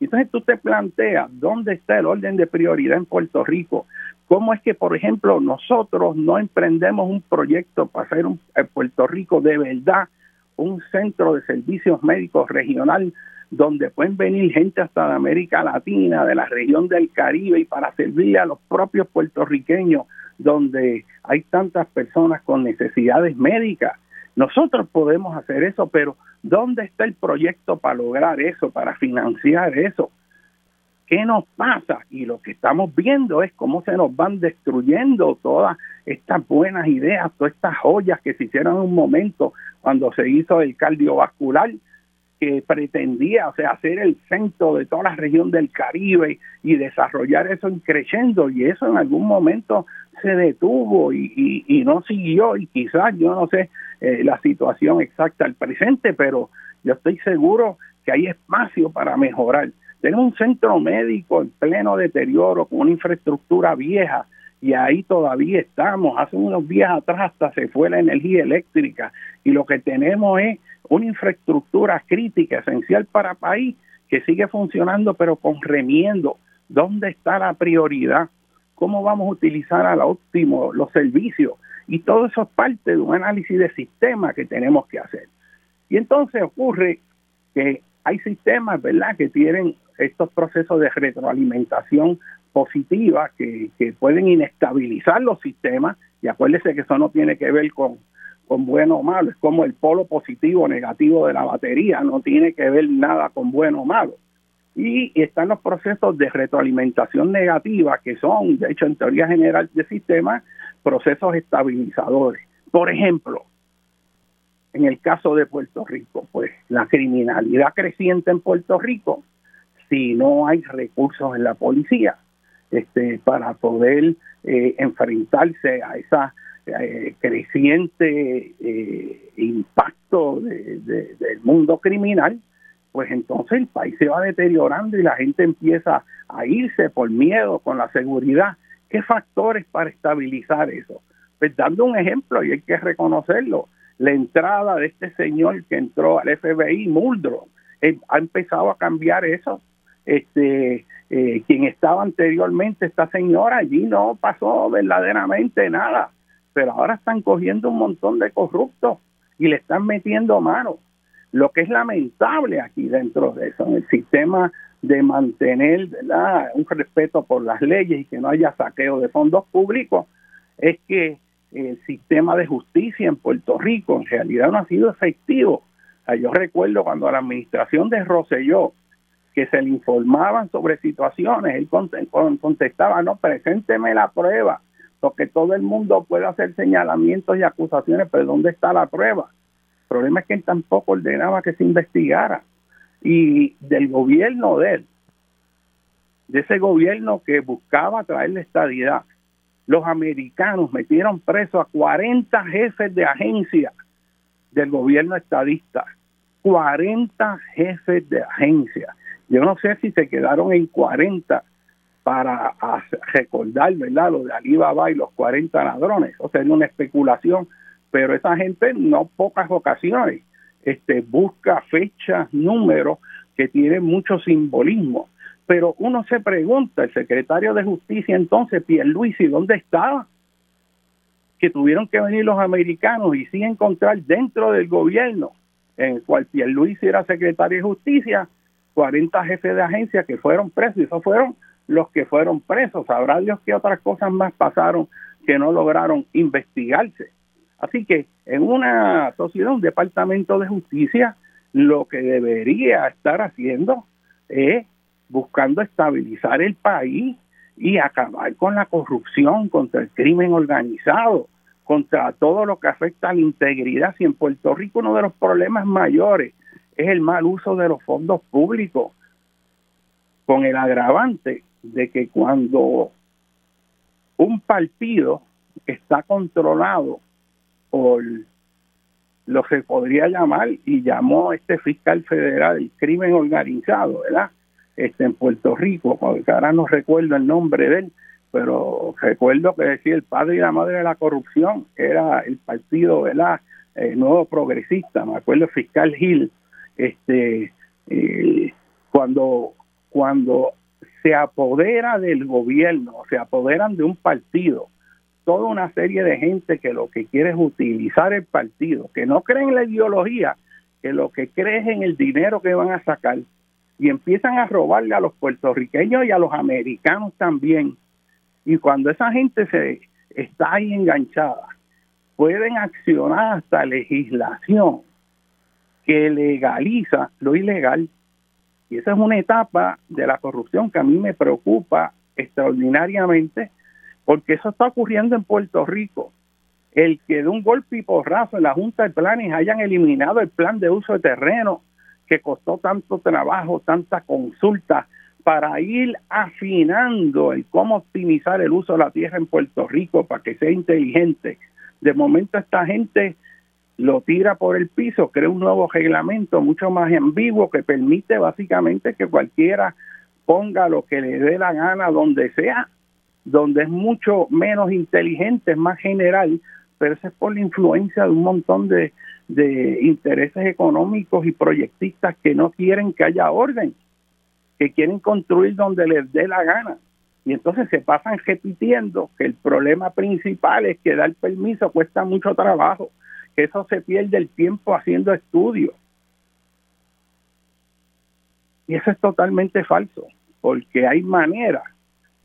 Entonces tú te planteas, ¿dónde está el orden de prioridad en Puerto Rico? ¿Cómo es que, por ejemplo, nosotros no emprendemos un proyecto para hacer un, en Puerto Rico de verdad un centro de servicios médicos regional donde pueden venir gente hasta de América Latina, de la región del Caribe y para servirle a los propios puertorriqueños donde hay tantas personas con necesidades médicas. Nosotros podemos hacer eso, pero ¿dónde está el proyecto para lograr eso, para financiar eso? ¿Qué nos pasa? Y lo que estamos viendo es cómo se nos van destruyendo todas estas buenas ideas, todas estas joyas que se hicieron en un momento cuando se hizo el cardiovascular, que pretendía, o sea, hacer el centro de toda la región del Caribe y desarrollar eso en creciendo y eso en algún momento se detuvo y, y, no siguió y quizás yo no sé eh, la situación exacta al presente, pero yo estoy seguro que hay espacio para mejorar. Tenemos un centro médico en pleno deterioro con una infraestructura vieja y ahí todavía estamos. Hace unos días atrás hasta se fue la energía eléctrica y lo que tenemos es una infraestructura crítica, esencial para el país, que sigue funcionando pero con remiendo. ¿Dónde está la prioridad? ¿Cómo vamos a utilizar al óptimo los servicios? Y todo eso es parte de un análisis de sistema que tenemos que hacer. Y entonces ocurre que hay sistemas, ¿verdad?, que tienen estos procesos de retroalimentación positivas que, pueden inestabilizar los sistemas, y acuérdese que eso no tiene que ver con, con bueno o malo, es como el polo positivo o negativo de la batería, no tiene que ver nada con bueno o malo. Y, están los procesos de retroalimentación negativa, que son, de hecho, en teoría general de sistemas, procesos estabilizadores. Por ejemplo, en el caso de Puerto Rico, pues la criminalidad creciente en Puerto Rico, si no hay recursos en la policía, este, para poder eh, enfrentarse a esa eh, creciente eh, impacto del mundo criminal, pues entonces el país se va deteriorando y la gente empieza a irse por miedo con la seguridad. ¿Qué factores para estabilizar eso? Pues dando un ejemplo, y hay que reconocerlo, la entrada de este señor que entró al FBI, Muldrow, ha empezado a cambiar eso. Este, eh, quien estaba anteriormente, esta señora, allí no pasó verdaderamente nada, pero ahora están cogiendo un montón de corruptos y le están metiendo mano. Lo que es lamentable aquí dentro de eso, en el sistema de mantener un respeto por las leyes y que no haya saqueo de fondos públicos, es que el sistema de justicia en Puerto Rico en realidad no ha sido efectivo. yo recuerdo cuando la administración de Roselló, que se le informaban sobre situaciones, él contestaba, no, presénteme la prueba, porque todo el mundo puede hacer señalamientos y acusaciones, pero ¿dónde está la prueba? El problema es que él tampoco ordenaba que se investigara. Y del gobierno de él, de ese gobierno que buscaba traer la estadidad, los americanos metieron preso a 40 jefes de agencia del gobierno estadista. 40 jefes de agencia. Yo no sé si se quedaron en 40 para recordar, ¿verdad? Lo de Alibaba y los 40 ladrones. O sea, es una especulación, pero esa gente no pocas ocasiones este, busca fechas, números que tienen mucho simbolismo. Pero uno se pregunta, el secretario de Justicia entonces, Pierluisi, ¿dónde estaba? Que tuvieron que venir los americanos y sí encontrar dentro del gobierno en el cual Pierluisi era secretario de Justicia, 40 jefes de agencia que fueron presos, y esos fueron los que fueron presos. Sabrá Dios qué otras cosas más pasaron que no lograron investigarse. Así que en una sociedad, un departamento de justicia, lo que debería estar haciendo es buscando estabilizar el país y acabar con la corrupción, contra el crimen organizado, contra todo lo que afecta a la integridad. Si en Puerto Rico uno de los problemas mayores es el mal uso de los fondos públicos, con el agravante de que cuando un partido está controlado por lo que podría llamar, y llamó este fiscal federal el crimen organizado, ¿verdad? este, en Puerto Rico, porque ahora no recuerdo el nombre de él, pero recuerdo que decía el padre y la madre de la corrupción era el partido, ¿verdad? Eh, nuevo progresista, me acuerdo el fiscal Gil, este, eh, cuando, cuando se apodera del gobierno, se apoderan de un partido, toda una serie de gente que lo que quiere es utilizar el partido, que no cree en la ideología, que lo que cree es en el dinero que van a sacar y empiezan a robarle a los puertorriqueños y a los americanos también. Y cuando esa gente se está ahí enganchada, pueden accionar hasta legislación que legaliza lo ilegal. Y esa es una etapa de la corrupción que a mí me preocupa extraordinariamente, porque eso está ocurriendo en Puerto Rico. El que de un golpe y porrazo en la Junta de Planes hayan eliminado el plan de uso de terreno que costó tanto trabajo, tanta consulta para ir afinando el cómo optimizar el uso de la tierra en Puerto Rico para que sea inteligente. De momento esta gente lo tira por el piso, crea un nuevo reglamento mucho más ambiguo que permite básicamente que cualquiera ponga lo que le dé la gana donde sea, donde es mucho menos inteligente, es más general, pero eso es por la influencia de un montón de, de intereses económicos y proyectistas que no quieren que haya orden, que quieren construir donde les dé la gana. Y entonces se pasan repitiendo que el problema principal es que dar permiso cuesta mucho trabajo, que eso se pierde el tiempo haciendo estudios. Y eso es totalmente falso, porque hay maneras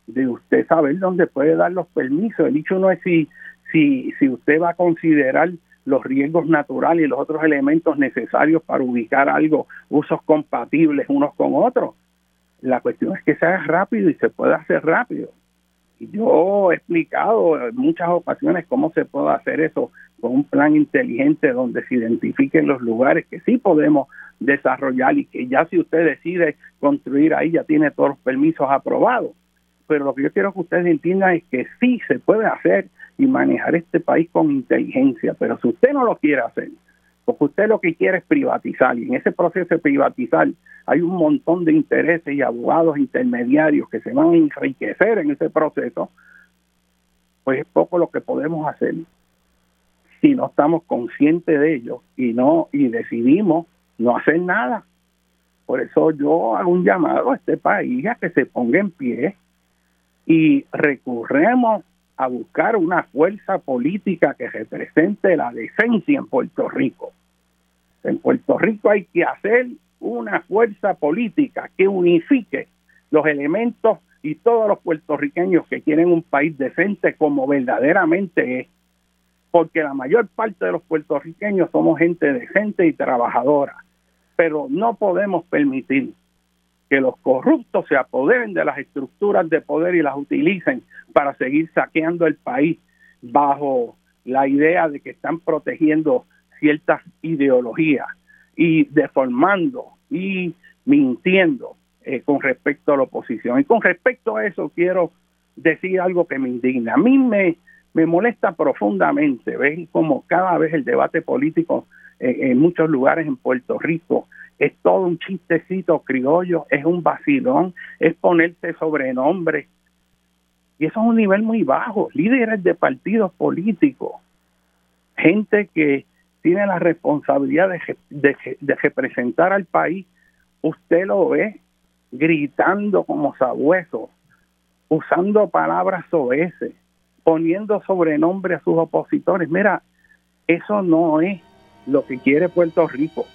de usted saber dónde puede dar los permisos. El dicho no es si, si, si usted va a considerar los riesgos naturales y los otros elementos necesarios para ubicar algo, usos compatibles unos con otros. La cuestión es que se haga rápido y se puede hacer rápido. Yo he explicado en muchas ocasiones cómo se puede hacer eso con un plan inteligente donde se identifiquen los lugares que sí podemos desarrollar y que ya si usted decide construir ahí ya tiene todos los permisos aprobados. Pero lo que yo quiero que ustedes entiendan es que sí se puede hacer y manejar este país con inteligencia. Pero si usted no lo quiere hacer, porque usted lo que quiere es privatizar, y en ese proceso de privatizar hay un montón de intereses y abogados intermediarios que se van a enriquecer en ese proceso, pues es poco lo que podemos hacer si no estamos conscientes de ello y no y decidimos no hacer nada. Por eso yo hago un llamado a este país a que se ponga en pie y recurremos a buscar una fuerza política que represente la decencia en Puerto Rico. En Puerto Rico hay que hacer una fuerza política que unifique los elementos y todos los puertorriqueños que quieren un país decente como verdaderamente es. porque la mayor parte de los puertorriqueños somos gente decente y trabajadora, pero no podemos permitir que los corruptos se apoderen de las estructuras de poder y las utilicen para seguir saqueando el país bajo la idea de que están protegiendo ciertas ideologías y deformando y mintiendo eh, con respecto a la oposición. Y con respecto a eso quiero decir algo que me indigna. A mí me, me molesta profundamente ver como cada vez el debate político en muchos lugares en Puerto Rico es todo un chistecito criollo, es un vacilón, es ponerse sobrenombre. Y eso es un nivel muy bajo. Líderes de partidos políticos, gente que tiene la responsabilidad de, representar al país, usted lo ve gritando como sabueso, usando palabras soeces, poniendo sobrenombre a sus opositores. Mira, eso no es lo que quiere Puerto Rico.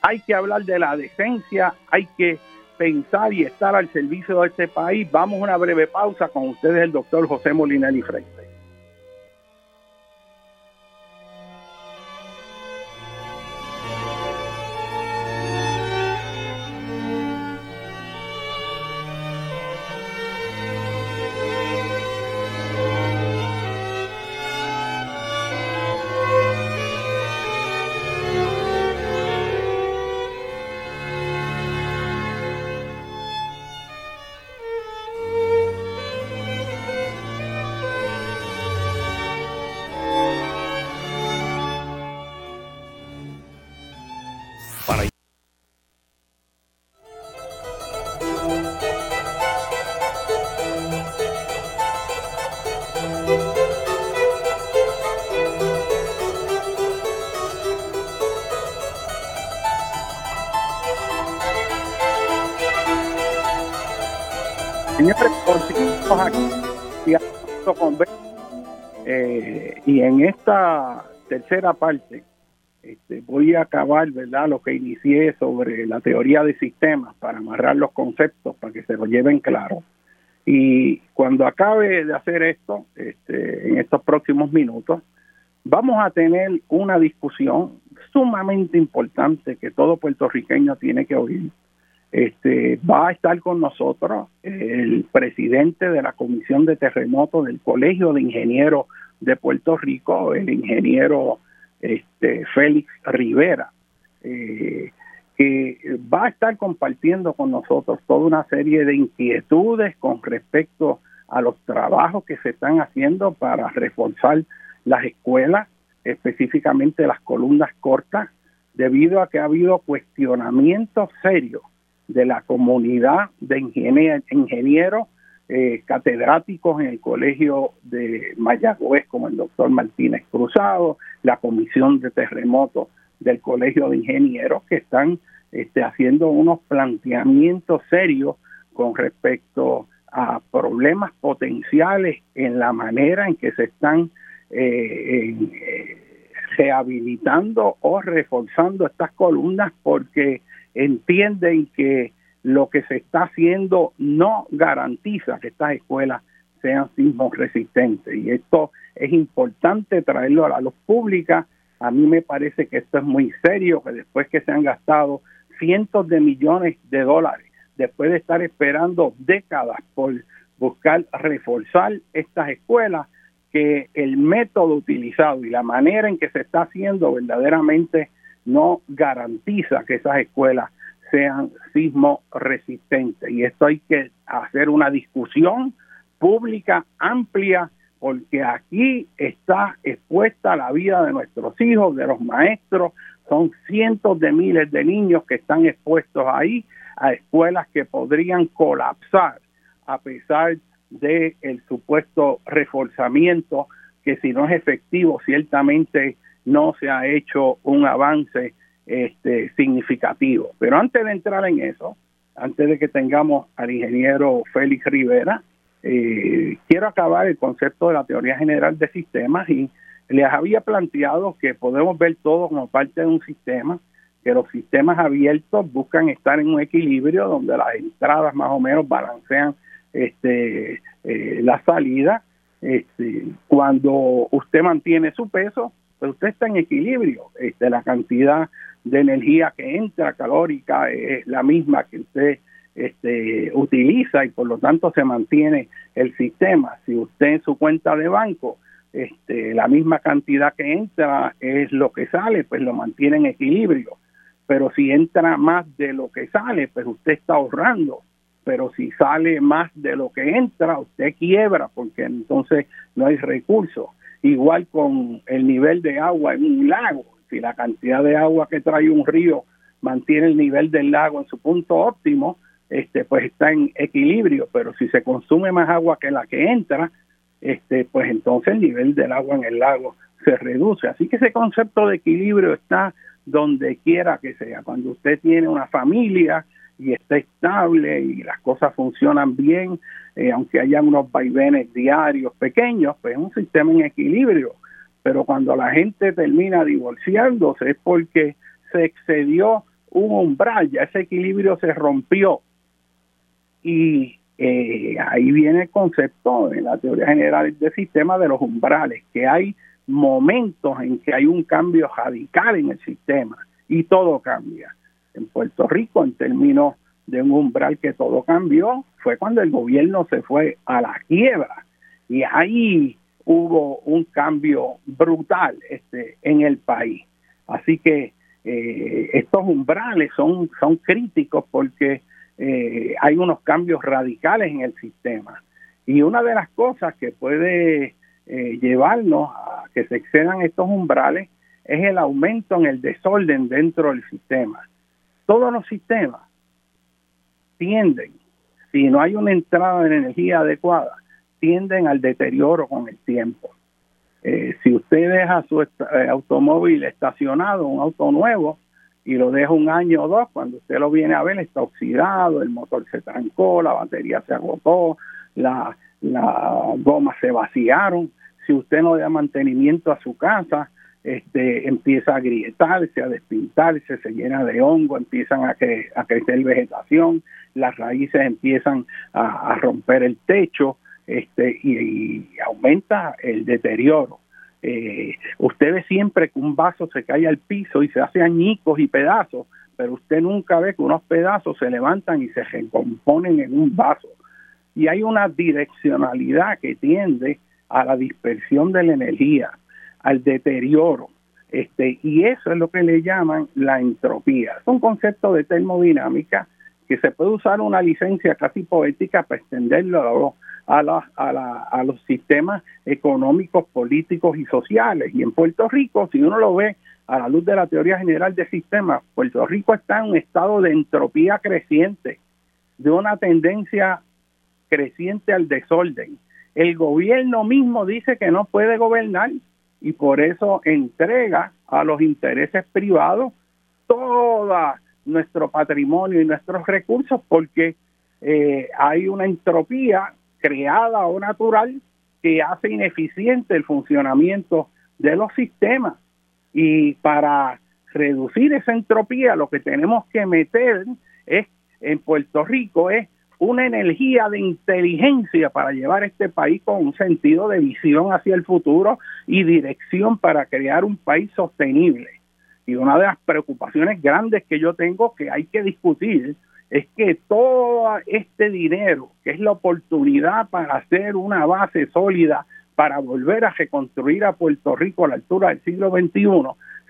Hay que hablar de la decencia, hay que pensar y estar al servicio de este país. Vamos a una breve pausa con ustedes, el doctor José Molinelli Freire. Tercera parte este, voy a acabar verdad lo que inicié sobre la teoría de sistemas para amarrar los conceptos para que se lo lleven claro. Y cuando acabe de hacer esto este, en estos próximos minutos vamos a tener una discusión sumamente importante que todo puertorriqueño tiene que oír. Este, va a estar con nosotros el presidente de la Comisión de Terremotos del Colegio de Ingenieros de Puerto Rico, el ingeniero este, Félix Rivera, eh, que va a estar compartiendo con nosotros toda una serie de inquietudes con respecto a los trabajos que se están haciendo para reforzar las escuelas, específicamente las columnas cortas, debido a que ha habido cuestionamientos serios de la comunidad de ingenieros eh, catedráticos en el colegio de Mayagüez, como el doctor Martínez Cruzado, la comisión de terremotos del colegio de ingenieros, que están este, haciendo unos planteamientos serios con respecto a problemas potenciales en la manera en que se están eh, eh, rehabilitando o reforzando estas columnas porque entienden que lo que se está haciendo no garantiza que estas escuelas sean sismos resistentes y esto es importante traerlo a la luz pública. A mí me parece que esto es muy serio, que después que se han gastado cientos de millones de dólares, después de estar esperando décadas por buscar reforzar estas escuelas, que el método utilizado y la manera en que se está haciendo verdaderamente no garantiza que esas escuelas sean sismo resistentes. Y esto hay que hacer una discusión pública amplia porque aquí está expuesta la vida de nuestros hijos, de los maestros, son cientos de miles de niños que están expuestos ahí a escuelas que podrían colapsar a pesar de el supuesto reforzamiento que si no es efectivo ciertamente no se ha hecho un avance este, significativo. Pero antes de entrar en eso, antes de que tengamos al ingeniero Félix Rivera, eh, quiero acabar el concepto de la teoría general de sistemas y les había planteado que podemos ver todo como parte de un sistema, que los sistemas abiertos buscan estar en un equilibrio donde las entradas más o menos balancean este, eh, la salida Este, cuando usted mantiene su peso, pues usted está en equilibrio. Este, la cantidad de energía que entra calórica es la misma que usted este, utiliza y por lo tanto se mantiene el sistema. Si usted en su cuenta de banco, este, la misma cantidad que entra es lo que sale, pues lo mantiene en equilibrio. Pero si entra más de lo que sale, pues usted está ahorrando. Pero si sale más de lo que entra, usted quiebra porque entonces no hay recursos. Igual con el nivel de agua en un lago. Si la cantidad de agua que trae un río mantiene el nivel del lago en su punto óptimo, este, pues está en equilibrio, pero si se consume más agua que la que entra, este, pues entonces el nivel del agua en el lago se reduce. Así que ese concepto de equilibrio está donde quiera que sea. Cuando usted tiene una familia y está estable y las cosas funcionan bien, eh, aunque haya unos vaivenes diarios pequeños, pues es un sistema en equilibrio. Pero cuando la gente termina divorciándose es porque se excedió un umbral, ya ese equilibrio se rompió y eh, ahí viene el concepto en la teoría general del sistema de los umbrales, que hay momentos en que hay un cambio radical en el sistema y todo cambia. En Puerto Rico, en términos de un umbral que todo cambió, fue cuando el gobierno se fue a la quiebra y ahí hubo un cambio brutal este, en el país. Así que eh, estos umbrales son, son críticos porque eh, hay unos cambios radicales en el sistema. Y una de las cosas que puede eh, llevarnos a que se excedan estos umbrales es el aumento en el desorden dentro del sistema. Todos los sistemas tienden, si no hay una entrada de energía adecuada, tienden al deterioro con el tiempo. Eh, si usted deja su automóvil estacionado, un auto nuevo, y lo deja un año o dos, cuando usted lo viene a ver está oxidado, el motor se trancó, la batería se agotó, la, la gomas se vaciaron. Si usted no da mantenimiento a su casa, este, empieza a grietarse, a despintarse, se llena de hongo, empiezan a, a crecer vegetación, las raíces empiezan a, romper el techo este, y aumenta el deterioro. Eh, usted ve siempre que un vaso se cae al piso y se hace añicos y pedazos, pero usted nunca ve que unos pedazos se levantan y se recomponen en un vaso. Y hay una direccionalidad que tiende a la dispersión de la energía, al deterioro. Este, y eso es lo que le llaman la entropía. Es un concepto de termodinámica que se puede usar una licencia casi poética para extenderlo a, a, los sistemas económicos, políticos y sociales. Y en Puerto Rico, si uno lo ve a la luz de la teoría general de sistemas, Puerto Rico está en un estado de entropía creciente, de una tendencia creciente al desorden. El gobierno mismo dice que no puede gobernar y por eso entrega a los intereses privados todo nuestro patrimonio y nuestros recursos porque eh, hay una entropía creada o natural que hace ineficiente el funcionamiento de los sistemas. Y para reducir esa entropía, lo que tenemos que meter es en Puerto Rico es una energía de inteligencia para llevar este país con un sentido de visión hacia el futuro y dirección para crear un país sostenible. Y una de las preocupaciones grandes que yo tengo que hay que discutir es que todo este dinero, que es la oportunidad para hacer una base sólida para volver a reconstruir a Puerto Rico a la altura del siglo XXI,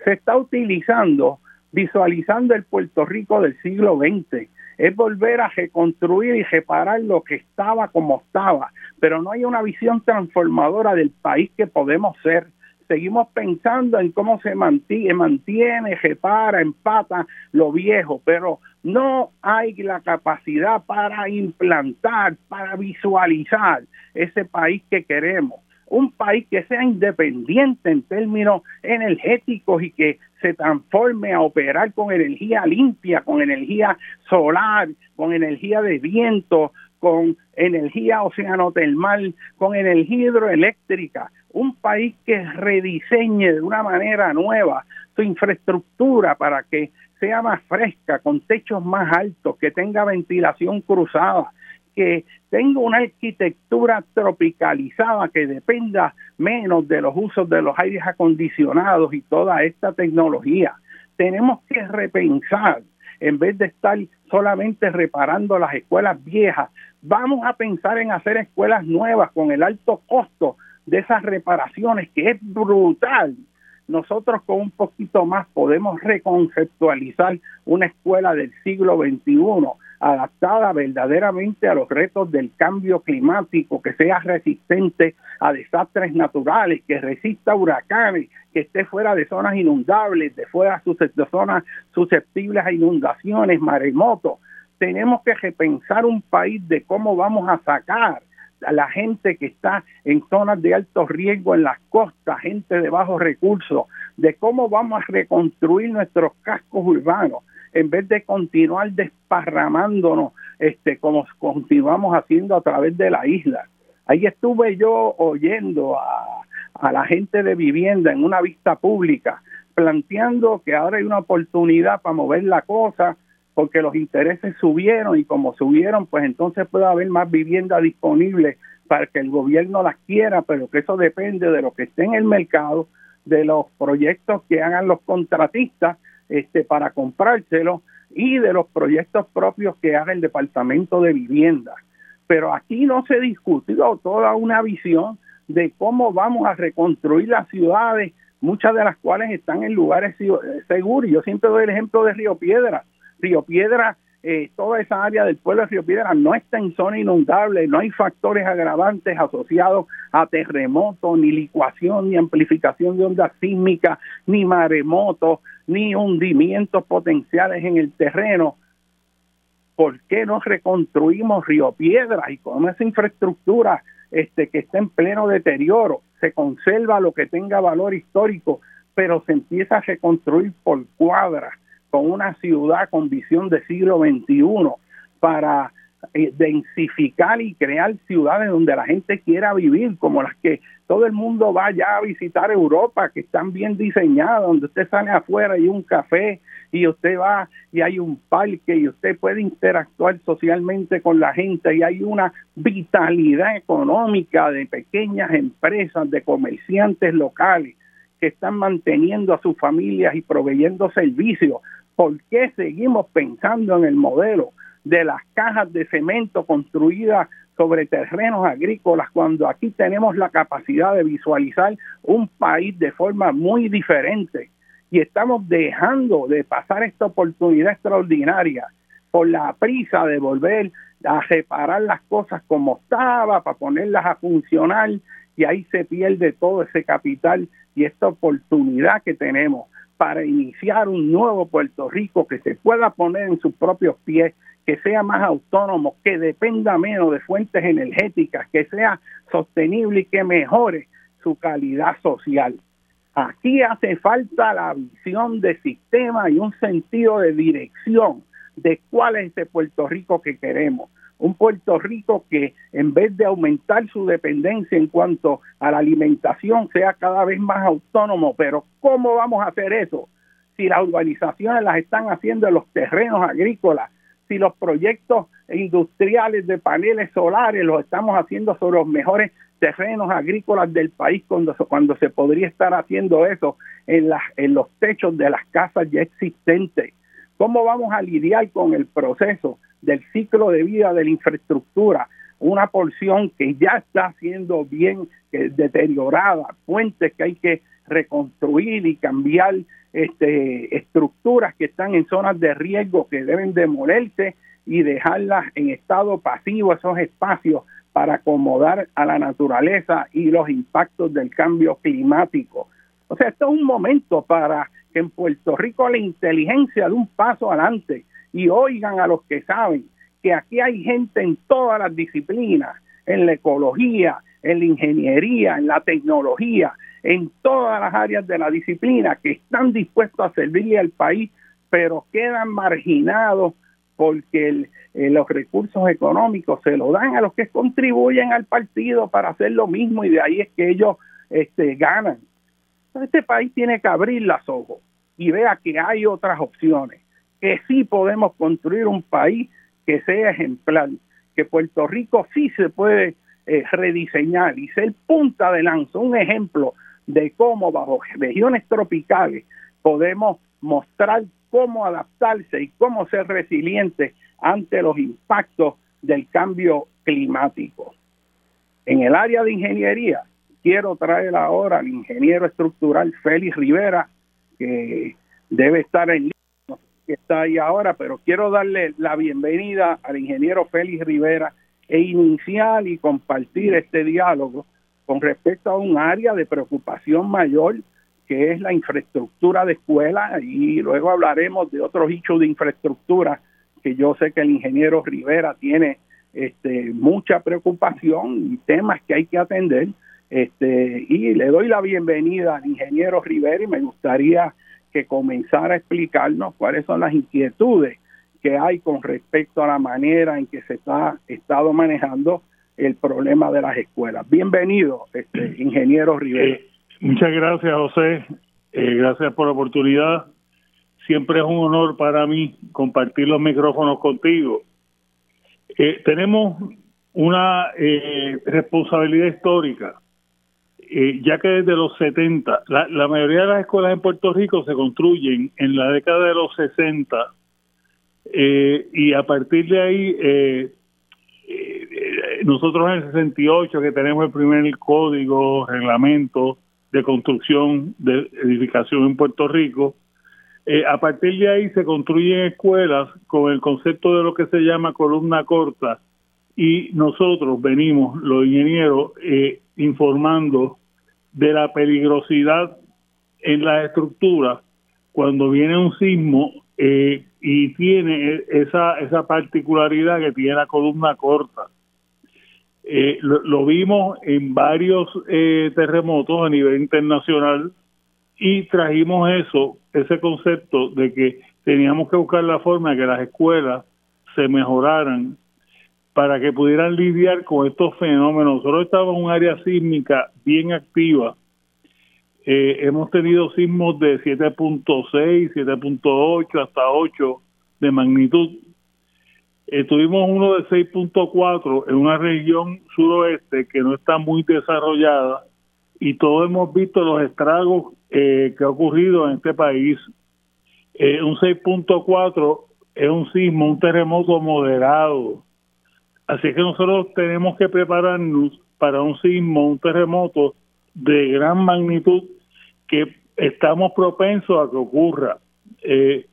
se está utilizando visualizando el Puerto Rico del siglo XX. Es volver a reconstruir y reparar lo que estaba como estaba, pero no hay una visión transformadora del país que podemos ser seguimos pensando en cómo se mantiene, mantiene, repara, empata lo viejo, pero no hay la capacidad para implantar, para visualizar ese país que queremos. Un país que sea independiente en términos energéticos y que se transforme a operar con energía limpia, con energía solar, con energía de viento, con energía oceanotermal, con energía hidroeléctrica, un país que rediseñe de una manera nueva su infraestructura para que sea más fresca, con techos más altos, que tenga ventilación cruzada, que tenga una arquitectura tropicalizada que dependa menos de los usos de los aires acondicionados y toda esta tecnología. Tenemos que repensar, en vez de estar solamente reparando las escuelas viejas, vamos a pensar en hacer escuelas nuevas con el alto costo de esas reparaciones, que es brutal. Nosotros con un poquito más podemos reconceptualizar una escuela del siglo XXI adaptada verdaderamente a los retos del cambio climático, que sea resistente a desastres naturales, que resista huracanes, que esté fuera de zonas inundables, de fuera de zonas susceptibles a inundaciones, maremotos. Tenemos que repensar un país de cómo vamos a sacar a la gente que está en zonas de alto riesgo en las costas, gente de bajos recursos, de cómo vamos a reconstruir nuestros cascos urbanos en vez de continuar desparramándonos este como continuamos haciendo a través de la isla. Ahí estuve yo oyendo a, a la gente de vivienda en una vista pública planteando que ahora hay una oportunidad para mover la cosa porque los intereses subieron y como subieron, pues entonces puede haber más vivienda disponible para que el gobierno las quiera, pero que eso depende de lo que esté en el mercado, de los proyectos que hagan los contratistas este, para comprárselo y de los proyectos propios que haga el Departamento de Vivienda. Pero aquí no se discutió toda una visión de cómo vamos a reconstruir las ciudades, muchas de las cuales están en lugares seguros. Yo siempre doy el ejemplo de Río Piedra Río Piedra, eh, toda esa área del pueblo de Río Piedra no está en zona inundable, no hay factores agravantes asociados a terremotos, ni licuación, ni amplificación de ondas sísmicas, ni maremotos, ni hundimientos potenciales en el terreno. ¿Por qué no reconstruimos Río Piedra y con esa infraestructura este, que está en pleno deterioro? Se conserva lo que tenga valor histórico, pero se empieza a reconstruir por cuadras con una ciudad con visión de siglo XXI para eh, densificar y crear ciudades donde la gente quiera vivir, como las que todo el mundo va ya a visitar Europa, que están bien diseñadas, donde usted sale afuera y un café y usted va y hay un parque y usted puede interactuar socialmente con la gente y hay una vitalidad económica de pequeñas empresas, de comerciantes locales que están manteniendo a sus familias y proveyendo servicios ¿Por qué seguimos pensando en el modelo de las cajas de cemento construidas sobre terrenos agrícolas cuando aquí tenemos la capacidad de visualizar un país de forma muy diferente y estamos dejando de pasar esta oportunidad extraordinaria por la prisa de volver a reparar las cosas como estaba para ponerlas a funcionar y ahí se pierde todo ese capital y esta oportunidad que tenemos para iniciar un nuevo Puerto Rico que se pueda poner en sus propios pies, que sea más autónomo, que dependa menos de fuentes energéticas, que sea sostenible y que mejore su calidad social. Aquí hace falta la visión de sistema y un sentido de dirección de cuál es ese Puerto Rico que queremos un Puerto Rico que en vez de aumentar su dependencia en cuanto a la alimentación sea cada vez más autónomo. Pero ¿cómo vamos a hacer eso? Si las urbanizaciones las están haciendo en los terrenos agrícolas, si los proyectos industriales de paneles solares los estamos haciendo sobre los mejores terrenos agrícolas del país cuando, cuando se podría estar haciendo eso en, las, en los techos de las casas ya existentes. ¿Cómo vamos a lidiar con el proceso del ciclo de vida de la infraestructura, una porción que ya está siendo bien deteriorada, puentes que hay que reconstruir y cambiar este, estructuras que están en zonas de riesgo que deben demolerse y dejarlas en estado pasivo esos espacios para acomodar a la naturaleza y los impactos del cambio climático. O sea, esto es un momento para que en Puerto Rico la inteligencia de un paso adelante y oigan a los que saben que aquí hay gente en todas las disciplinas, en la ecología, en la ingeniería, en la tecnología, en todas las áreas de la disciplina que están dispuestos a servirle al país, pero quedan marginados porque eh, los recursos económicos se los dan a los que contribuyen al partido para hacer lo mismo y de ahí es que ellos este, ganan. Este país tiene que abrir los ojos y vea que hay otras opciones que sí podemos construir un país que sea ejemplar, que Puerto Rico sí se puede eh, rediseñar y ser punta de lanza, un ejemplo de cómo bajo regiones tropicales podemos mostrar cómo adaptarse y cómo ser resilientes ante los impactos del cambio climático. En el área de ingeniería, quiero traer ahora al ingeniero estructural Félix Rivera, que debe estar en que está ahí ahora, pero quiero darle la bienvenida al ingeniero Félix Rivera e iniciar y compartir este diálogo con respecto a un área de preocupación mayor que es la infraestructura de escuela y luego hablaremos de otros hechos de infraestructura que yo sé que el ingeniero Rivera tiene este, mucha preocupación y temas que hay que atender. Este, y le doy la bienvenida al ingeniero Rivera y me gustaría que comenzara a explicarnos cuáles son las inquietudes que hay con respecto a la manera en que se está estado manejando el problema de las escuelas. Bienvenido, este, ingeniero Rivera. Eh, muchas gracias, José. Eh, gracias por la oportunidad. Siempre es un honor para mí compartir los micrófonos contigo. Eh, tenemos una responsabilidad histórica, ya que desde los 70, la, mayoría de las escuelas en Puerto Rico se construyen en la década de los 60 eh, y a partir de ahí, eh, eh, nosotros en el 68 que tenemos el primer código, reglamento de construcción de edificación en Puerto Rico, a partir de ahí se construyen escuelas con el concepto de lo que se llama columna corta y nosotros venimos, los ingenieros, informando de la peligrosidad en la estructura cuando viene un sismo eh, y tiene esa, esa particularidad que tiene la columna corta. Eh, lo, vimos en varios eh, terremotos a nivel internacional y trajimos eso, ese concepto de que teníamos que buscar la forma de que las escuelas se mejoraran para que pudieran lidiar con estos fenómenos. Nosotros estábamos en un área sísmica bien activa eh, hemos tenido sismos de 7.6, 7.8 hasta 8 de magnitud. Eh, tuvimos uno de 6.4 en una región suroeste que no está muy desarrollada y todos hemos visto los estragos eh, que ha ocurrido en este país. un 6.4 es un sismo, un terremoto moderado. Así que nosotros tenemos que prepararnos para un sismo, un terremoto de gran magnitud que estamos propensos a que ocurra. Eh,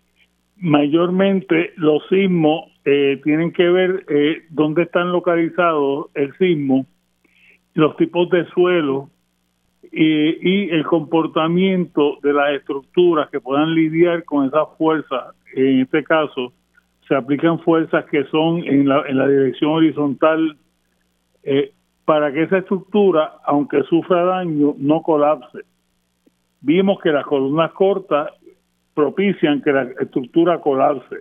mayormente los sismos eh, tienen que ver eh, dónde están localizados el sismo, los tipos de suelo y el comportamiento de las estructuras que puedan lidiar con esas fuerzas. En este caso, se aplican fuerzas que son en la, en la dirección horizontal para que esa estructura, aunque sufra daño, no colapse. Vimos que las columnas cortas propician que la estructura colapse.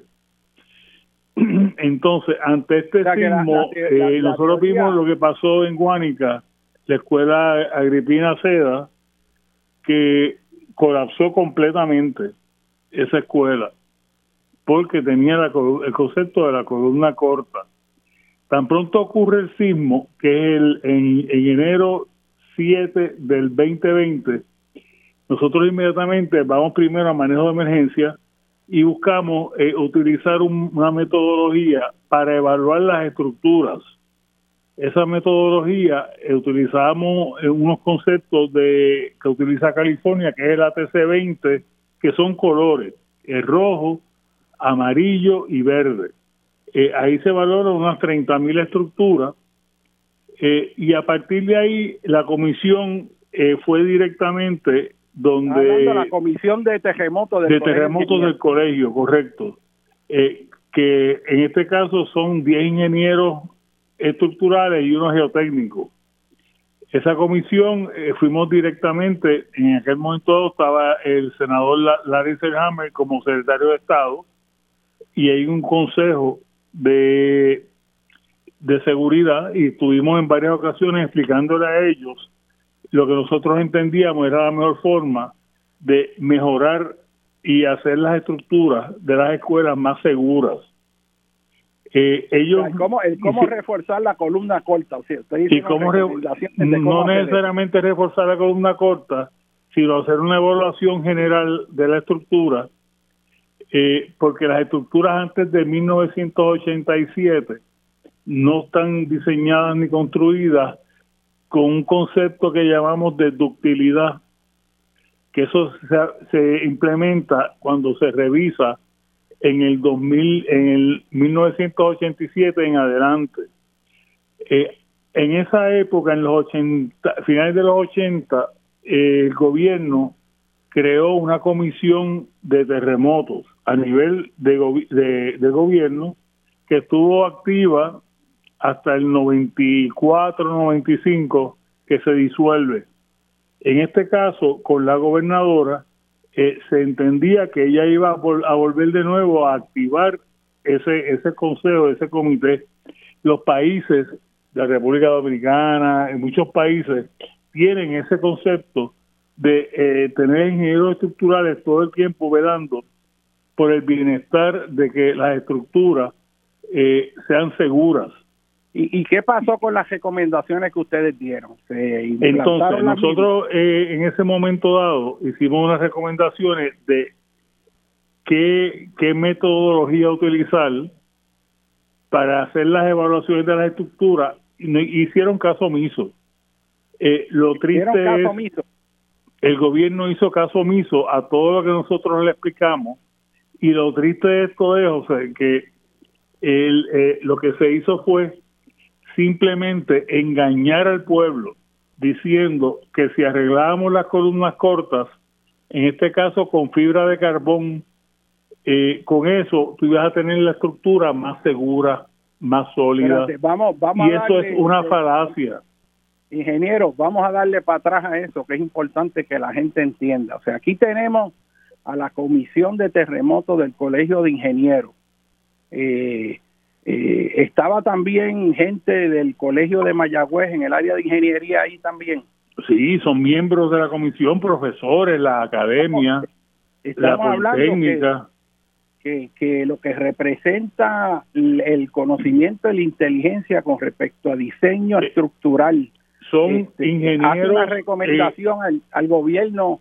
Entonces, ante este sismo, eh, nosotros vimos lo que pasó en Guánica, la escuela Agripina Seda, que colapsó completamente esa escuela, porque tenía el concepto de la columna corta. Tan pronto ocurre el sismo, que es el, en, enero 7 del 2020, nosotros inmediatamente vamos primero a manejo de emergencia y buscamos eh, utilizar una metodología para evaluar las estructuras. Esa metodología eh, utilizamos eh, unos conceptos que utiliza California, que es el ATC-20, que son colores, el rojo, amarillo y verde. Eh, ahí se valoran unas 30.000 estructuras eh, y a partir de ahí la comisión eh, fue directamente donde... la comisión de terremotos del, de terremotos del colegio, correcto. que en este caso son 10 ingenieros estructurales y uno geotécnico. Esa comisión fuimos directamente, en aquel momento estaba el senador Larry Selhammer como secretario de Estado y hay un consejo de, de seguridad y estuvimos en varias ocasiones explicándole a ellos lo que nosotros entendíamos era la mejor forma de mejorar y hacer las estructuras de las escuelas más seguras. Eh, ellos ¿Cómo, cómo reforzar la columna corta? O sea, y cómo, no necesariamente reforzar la columna corta, sino hacer una evaluación general de la estructura, eh, porque las estructuras antes de 1987 no están diseñadas ni construidas con un concepto que llamamos de ductilidad, que eso se, se implementa cuando se revisa en el 2000, en el 1987 en adelante. Eh, en esa época, en los 80, finales de los 80, eh, el gobierno creó una comisión de terremotos a nivel de, de, gobierno que estuvo activa hasta el 94-95 que se disuelve. En este caso, con la gobernadora, eh, se entendía que ella iba a, volver de nuevo a activar ese, ese consejo, ese comité. Los países la República Dominicana, en muchos países, tienen ese concepto de eh, tener ingenieros estructurales todo el tiempo velando por el bienestar de que las estructuras eh, sean seguras. ¿Y, qué pasó con las recomendaciones que ustedes dieron? Entonces, nosotros eh, en ese momento dado hicimos unas recomendaciones de qué, qué metodología utilizar para hacer las evaluaciones de la estructura y hicieron caso omiso. Eh, lo triste es el gobierno hizo caso omiso a todo lo que nosotros le explicamos y lo triste de esto es, o sea, que el, eh, lo que se hizo fue simplemente engañar al pueblo diciendo que si arreglábamos las columnas cortas, en este caso con fibra de carbón, eh, con eso tú ibas a tener la estructura más segura, más sólida. vamos, vamos y eso es una falacia. Ingeniero, vamos a darle para atrás a eso, que es importante que la gente entienda. O sea, aquí tenemos a la Comisión de Terremotos del Colegio de Ingenieros. Eh, eh, estaba también gente del Colegio de Mayagüez en el área de ingeniería ahí también. Sí, son miembros de la comisión, profesores, la academia, la politécnica. Que, que, lo que representa el conocimiento de la inteligencia con respecto a diseño estructural. Son este, ingenieros. Hace una recomendación al, al gobierno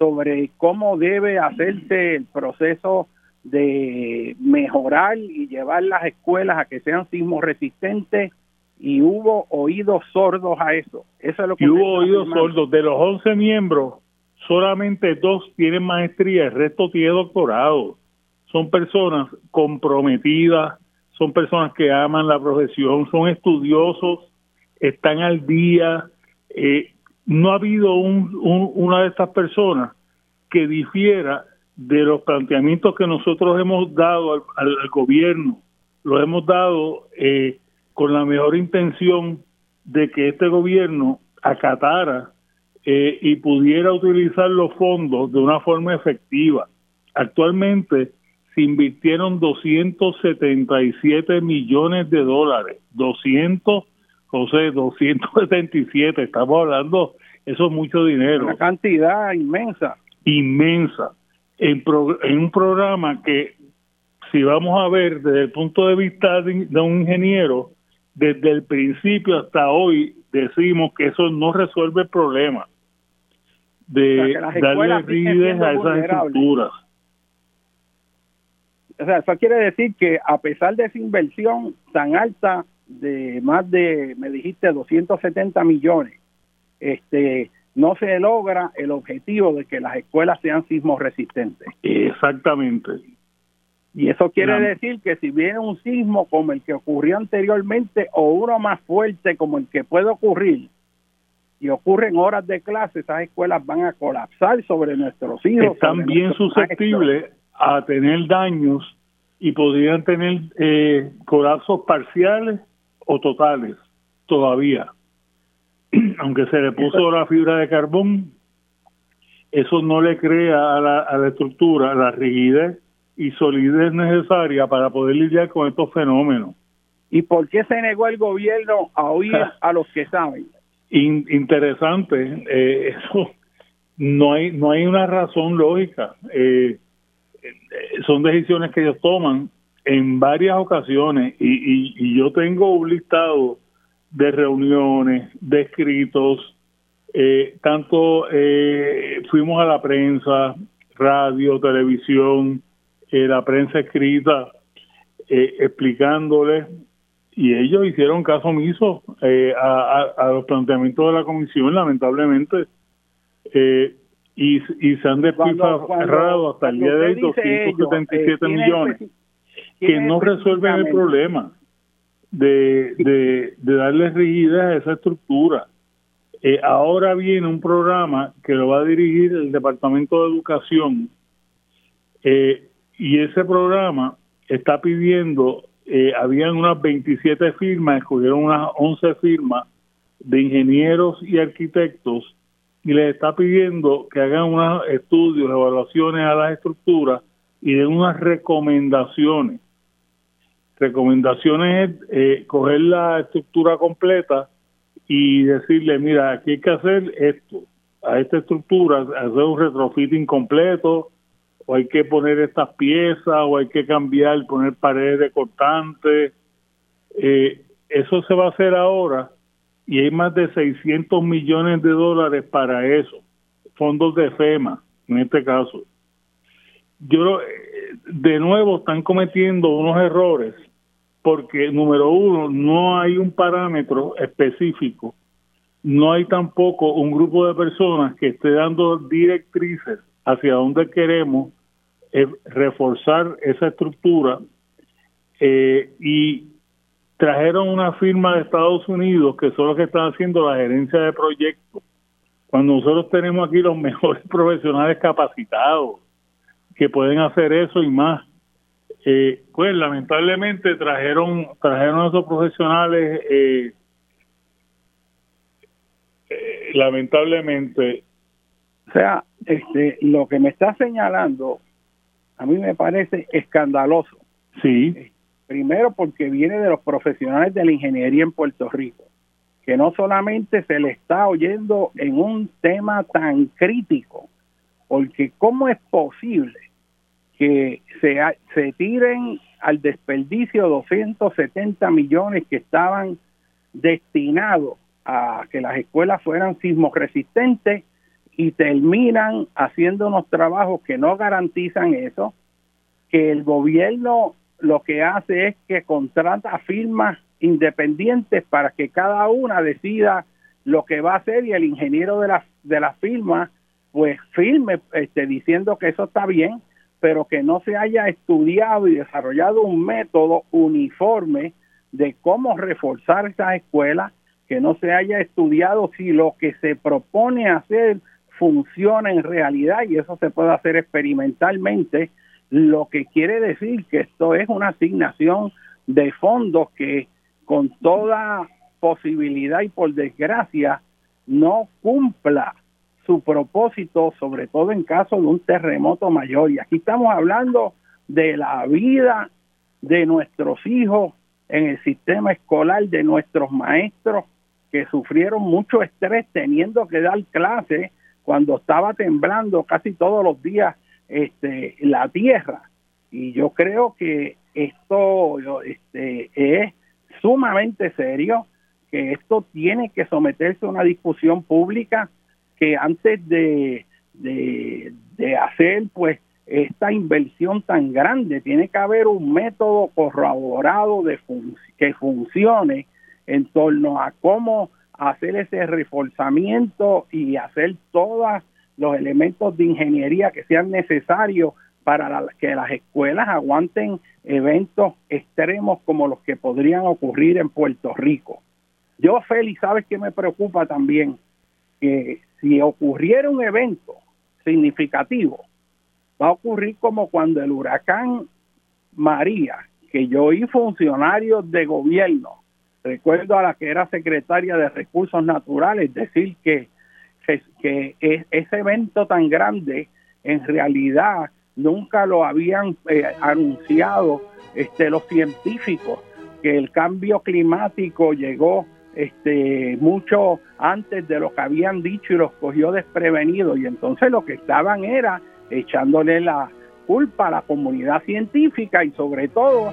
sobre cómo debe hacerse el proceso de mejorar y llevar las escuelas a que sean sismo resistentes y hubo oídos sordos a eso. Eso es lo que y hubo oídos sordos. De los 11 miembros, solamente dos tienen maestría, el resto tiene doctorado. Son personas comprometidas, son personas que aman la profesión, son estudiosos, están al día. Eh, no ha habido un, una de estas personas que difiera de los planteamientos que nosotros hemos dado al, gobierno, lo hemos dado eh, con la mejor intención de que este gobierno acatara eh, y pudiera utilizar los fondos de una forma efectiva. Actualmente se invirtieron 277 millones de dólares, 200, José, 277, estamos hablando, eso es mucho dinero. Una cantidad inmensa. Inmensa en, un programa que, si vamos a ver desde el punto de vista de, un ingeniero, desde el principio hasta hoy decimos que eso no resuelve el problema de darle rigidez a esas estructuras. O sea, eso quiere decir que a pesar de esa inversión tan alta de más de, me dijiste, 270 millones, este no se logra el objetivo de que las escuelas sean sismos resistentes. Exactamente. Y eso quiere decir que si viene un sismo como el que ocurrió anteriormente o uno más fuerte como el que puede ocurrir y ocurre en horas de clase, esas escuelas van a colapsar sobre nuestros hijos. Están bien susceptibles a tener daños y podrían tener eh, colapsos parciales o totales todavía. aunque se le puso la fibra de carbón, eso no le crea a la, a la estructura la rigidez y solidez necesaria para poder lidiar con estos fenómenos. ¿Y por qué se negó el gobierno a oír a los que saben? interesante, eh, eso no hay no hay una razón lógica. Eh, son decisiones que ellos toman. En varias ocasiones y, y, yo tengo un listado de reuniones, de escritos, eh, tanto eh, fuimos a la prensa, radio, televisión, eh, la prensa escrita, explicándoles y ellos hicieron caso omiso a, los planteamientos de la comisión, lamentablemente. y, y se han despilfarrado hasta el día de hoy 277 millones que no resuelven el problema de, de, de darle rigidez a esa estructura. Eh, ahora viene un programa que lo va a dirigir el Departamento de Educación eh, y ese programa está pidiendo, eh, habían unas 27 firmas, escogieron unas 11 firmas de ingenieros y arquitectos y les está pidiendo que hagan unos estudios, evaluaciones a las estructuras y den unas recomendaciones recomendaciones es eh, coger la estructura completa y decirle, mira, aquí hay que hacer esto, a esta estructura, hacer un retrofitting completo, o hay que poner estas piezas, o hay que cambiar, poner paredes de cortante. Eh, eso se va a hacer ahora y hay más de 600 millones de dólares para eso, fondos de FEMA en este caso. Yo, eh, de nuevo, están cometiendo unos errores porque número uno, no hay un parámetro específico, no hay tampoco un grupo de personas que esté dando directrices hacia dónde queremos eh, reforzar esa estructura eh, y trajeron una firma de Estados Unidos que son los que están haciendo la gerencia de proyectos, cuando nosotros tenemos aquí los mejores profesionales capacitados que pueden hacer eso y más. Eh, pues lamentablemente trajeron trajeron a esos profesionales eh, eh, lamentablemente. O sea este lo que me está señalando a mí me parece escandaloso. Sí. Primero porque viene de los profesionales de la ingeniería en Puerto Rico que no solamente se le está oyendo en un tema tan crítico porque cómo es posible que se, se tiren al desperdicio 270 millones que estaban destinados a que las escuelas fueran sismo resistentes y terminan haciendo unos trabajos que no garantizan eso, que el gobierno lo que hace es que contrata firmas independientes para que cada una decida lo que va a hacer y el ingeniero de la, de la firma pues firme este, diciendo que eso está bien pero que no se haya estudiado y desarrollado un método uniforme de cómo reforzar esas escuelas, que no se haya estudiado si lo que se propone hacer funciona en realidad y eso se puede hacer experimentalmente, lo que quiere decir que esto es una asignación de fondos que con toda posibilidad y por desgracia no cumpla su propósito, sobre todo en caso de un terremoto mayor. Y aquí estamos hablando de la vida de nuestros hijos en el sistema escolar, de nuestros maestros que sufrieron mucho estrés teniendo que dar clases cuando estaba temblando casi todos los días este, la tierra. Y yo creo que esto este, es sumamente serio, que esto tiene que someterse a una discusión pública que antes de, de, hacer pues esta inversión tan grande tiene que haber un método corroborado de que funcione en torno a cómo hacer ese reforzamiento y hacer todos los elementos de ingeniería que sean necesarios para que las escuelas aguanten eventos extremos como los que podrían ocurrir en Puerto Rico. Yo, Félix, ¿sabes qué me preocupa también? Que si ocurriera un evento significativo, va a ocurrir como cuando el huracán María, que yo oí funcionarios de gobierno, recuerdo a la que era secretaria de Recursos Naturales, decir que, que, ese evento tan grande en realidad nunca lo habían eh, anunciado este, los científicos, que el cambio climático llegó este mucho antes de lo que habían dicho y los cogió desprevenidos y entonces lo que estaban era echándole la culpa a la comunidad científica y sobre todo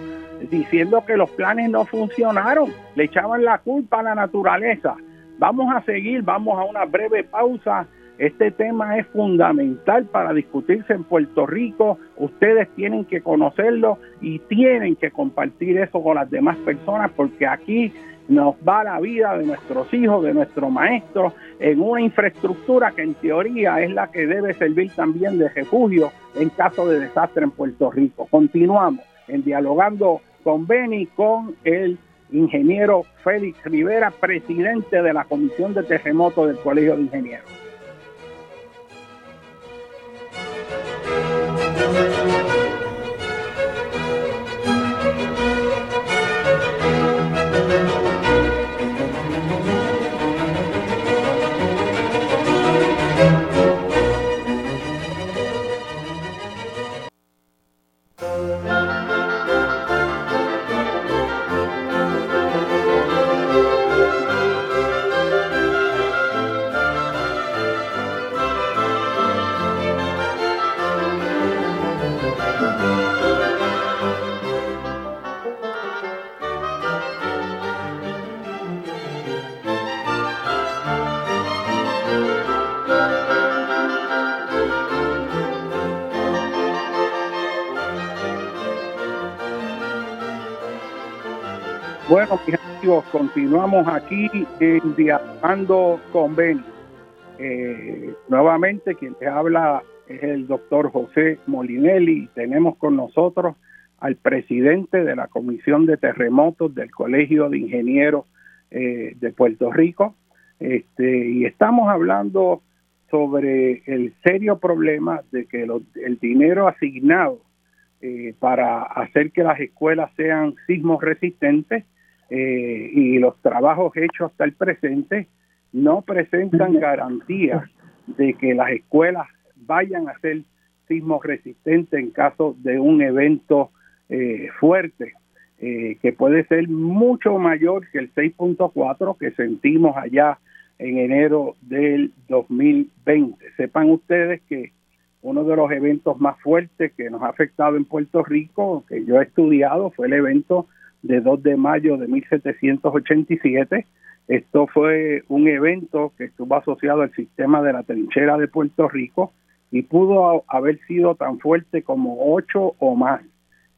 diciendo que los planes no funcionaron, le echaban la culpa a la naturaleza. Vamos a seguir, vamos a una breve pausa. Este tema es fundamental para discutirse en Puerto Rico. Ustedes tienen que conocerlo y tienen que compartir eso con las demás personas porque aquí nos va la vida de nuestros hijos, de nuestros maestros, en una infraestructura que en teoría es la que debe servir también de refugio en caso de desastre en Puerto Rico. Continuamos en dialogando con Beni, con el ingeniero Félix Rivera, presidente de la Comisión de Terremotos del Colegio de Ingenieros. Continuamos aquí en Dialogando con Ben. Eh, nuevamente, quien te habla es el doctor José Molinelli. Tenemos con nosotros al presidente de la Comisión de Terremotos del Colegio de Ingenieros eh, de Puerto Rico. Este, y estamos hablando sobre el serio problema de que el dinero asignado eh, para hacer que las escuelas sean sismos resistentes eh, y los trabajos hechos hasta el presente no presentan garantía de que las escuelas vayan a ser sismos resistentes en caso de un evento eh, fuerte, eh, que puede ser mucho mayor que el 6.4 que sentimos allá en enero del 2020. Sepan ustedes que uno de los eventos más fuertes que nos ha afectado en Puerto Rico, que yo he estudiado, fue el evento de 2 de mayo de 1787. Esto fue un evento que estuvo asociado al sistema de la trinchera de Puerto Rico y pudo haber sido tan fuerte como 8 o más.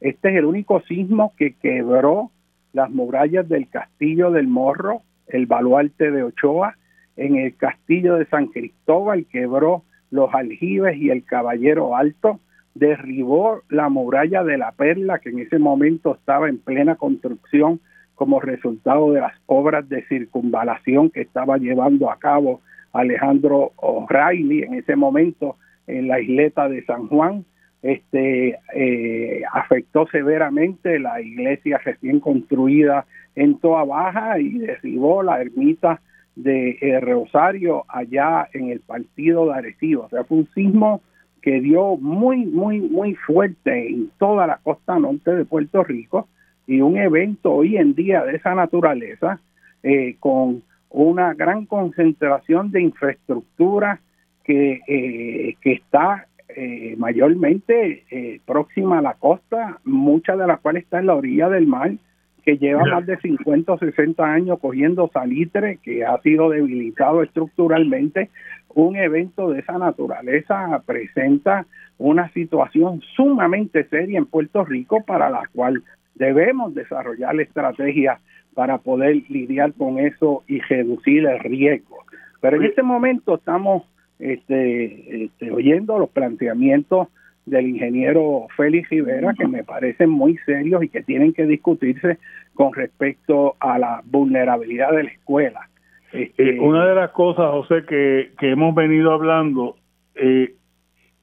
Este es el único sismo que quebró las murallas del castillo del Morro, el baluarte de Ochoa, en el castillo de San Cristóbal quebró los aljibes y el caballero alto, derribó la muralla de la Perla, que en ese momento estaba en plena construcción como resultado de las obras de circunvalación que estaba llevando a cabo Alejandro O'Reilly en ese momento en la isleta de San Juan. Este eh, afectó severamente la iglesia recién construida en Toa Baja y derribó la ermita de eh, Rosario allá en el partido de Arecibo. O sea, fue un sismo que dio muy, muy, muy fuerte en toda la costa norte de Puerto Rico y un evento hoy en día de esa naturaleza eh, con una gran concentración de infraestructura que, eh, que está eh, mayormente próxima a la costa, muchas de las cuales está en la orilla del mar, que lleva más de 50 o 60 años cogiendo salitre, que ha sido debilitado estructuralmente, un evento de esa naturaleza presenta una situación sumamente seria en Puerto Rico para la cual debemos desarrollar estrategias para poder lidiar con eso y reducir el riesgo. Pero en este momento estamos este, este, oyendo los planteamientos del ingeniero Félix Rivera que me parecen muy serios y que tienen que discutirse con respecto a la vulnerabilidad de la escuela. Este, eh, una de las cosas, José, que, que hemos venido hablando, eh,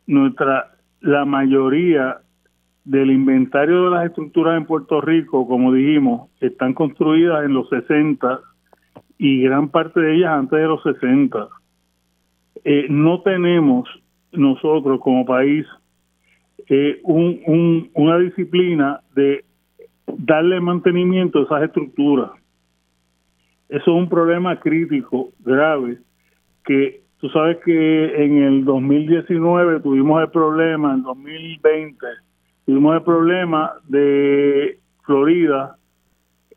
nuestra la mayoría del inventario de las estructuras en Puerto Rico, como dijimos, están construidas en los 60 y gran parte de ellas antes de los 60. Eh, no tenemos nosotros como país un, un, una disciplina de darle mantenimiento a esas estructuras. Eso es un problema crítico, grave, que Tú sabes que en el 2019 tuvimos el problema, en 2020 tuvimos el problema de Florida,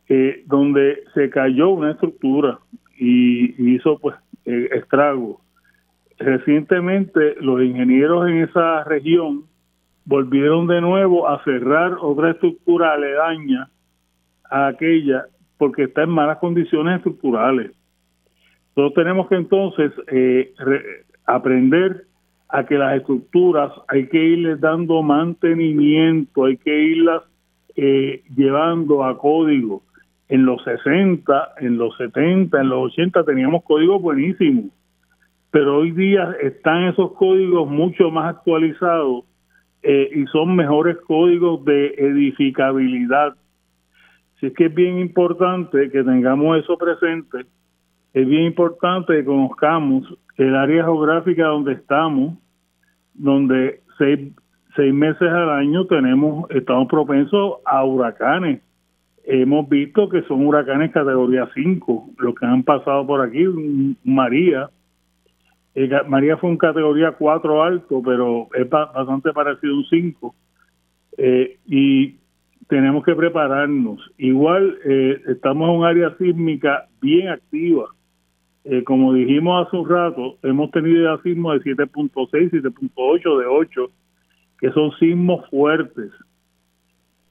eh, donde se cayó una estructura y, hizo pues eh, estrago. Recientemente los ingenieros en esa región volvieron de nuevo a cerrar otra estructura aledaña a aquella porque está en malas condiciones estructurales. Nosotros tenemos que entonces eh, aprender a que las estructuras hay que irles dando mantenimiento, hay que irlas eh, llevando a código. En los 60, en los 70, en los 80 teníamos códigos buenísimos, pero hoy día están esos códigos mucho más actualizados eh, y son mejores códigos de edificabilidad. Así es que es bien importante que tengamos eso presente es bien importante que conozcamos el área geográfica donde estamos, donde seis, seis meses al año tenemos, estamos propensos a huracanes. Hemos visto que son huracanes categoría 5, los que han pasado por aquí, María. Eh, María fue un categoría 4 alto, pero es bastante parecido a un 5. Eh, y tenemos que prepararnos. Igual eh, estamos en un área sísmica bien activa eh, como dijimos hace un rato, hemos tenido sismos de 7.6, 7.8, de 8, que son sismos fuertes.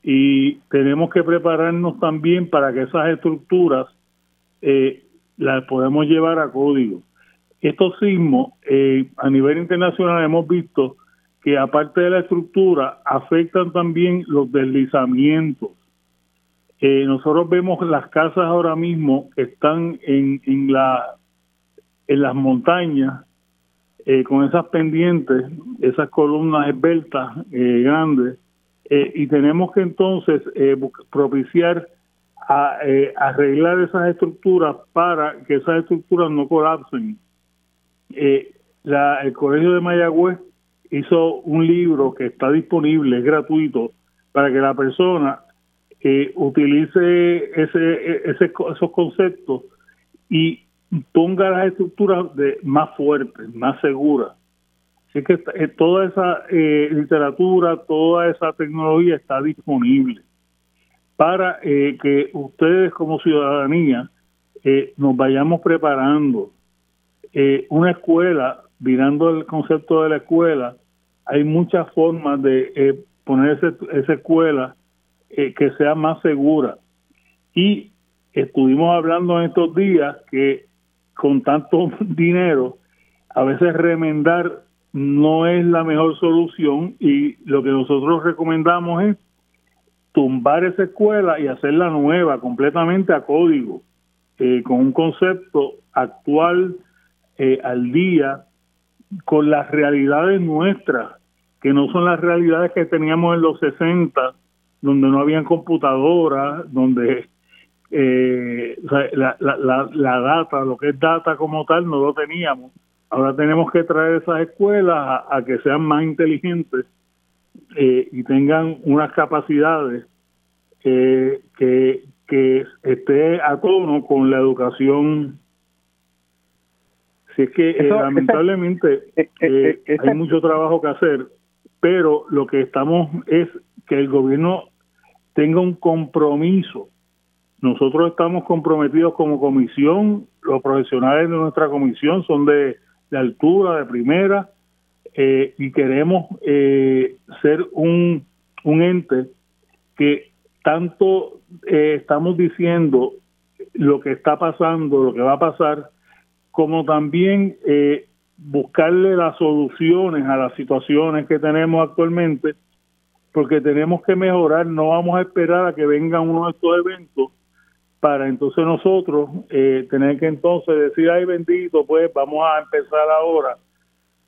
Y tenemos que prepararnos también para que esas estructuras eh, las podemos llevar a código. Estos sismos, a nivel internacional, hemos visto que aparte de la estructura, afectan también los deslizamientos. nosotros vemos las casas ahora mismo están en, en, la, en las montañas, eh, con esas pendientes, esas columnas esbeltas eh, grandes, eh, y tenemos que entonces propiciar a, arreglar esas estructuras para que esas estructuras no colapsen. el Colegio de Mayagüez hizo un libro que está disponible, es gratuito, para que la persona utilice ese, ese, esos conceptos y ponga las estructuras de, más fuertes, más seguras. Así que eh, toda esa eh, literatura, toda esa tecnología está disponible para eh, que ustedes como ciudadanía nos vayamos preparando. una escuela, mirando el concepto de la escuela, hay muchas formas de poner esa escuela que sea más segura. Y estuvimos hablando en estos días que con tanto dinero, a veces remendar no es la mejor solución y lo que nosotros recomendamos es tumbar esa escuela y hacerla nueva, completamente a código, eh, con un concepto actual, eh, al día, con las realidades nuestras, que no son las realidades que teníamos en los 60, donde no habían computadoras, donde eh, la, la, la, data, lo que es data como tal, no lo teníamos. Ahora tenemos que traer esas escuelas a, que sean más inteligentes eh, y tengan unas capacidades eh, que, que esté a tono con la educación. Si es que eh, lamentablemente hay mucho trabajo que hacer, pero lo que estamos es que el gobierno tenga un compromiso. Nosotros estamos comprometidos como comisión, los profesionales de nuestra comisión son de, altura, de primera, eh, y queremos eh, ser un, un ente que tanto eh, estamos diciendo lo que está pasando, lo que va a pasar, como también buscarle las soluciones a las situaciones que tenemos actualmente, porque tenemos que mejorar, no vamos a esperar a que vengan uno de estos eventos para entonces nosotros eh, tener que entonces decir, ay bendito, pues vamos a empezar ahora.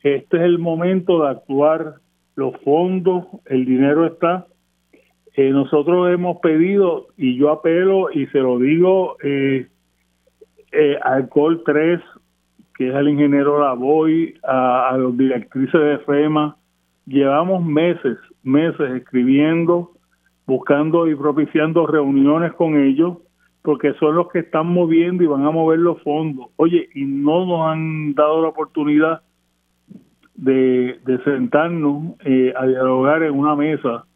Este es el momento de actuar, los fondos, el dinero está. Eh, nosotros hemos pedido, y yo apelo y se lo digo eh, eh al COL 3, que es el ingeniero Lavoy, a, a los directrices de FEMA, llevamos meses, meses escribiendo, buscando y propiciando reuniones con ellos porque son los que están moviendo y van a mover los fondos. Oye, y no nos han dado la oportunidad de, sentarnos eh, a dialogar en una mesa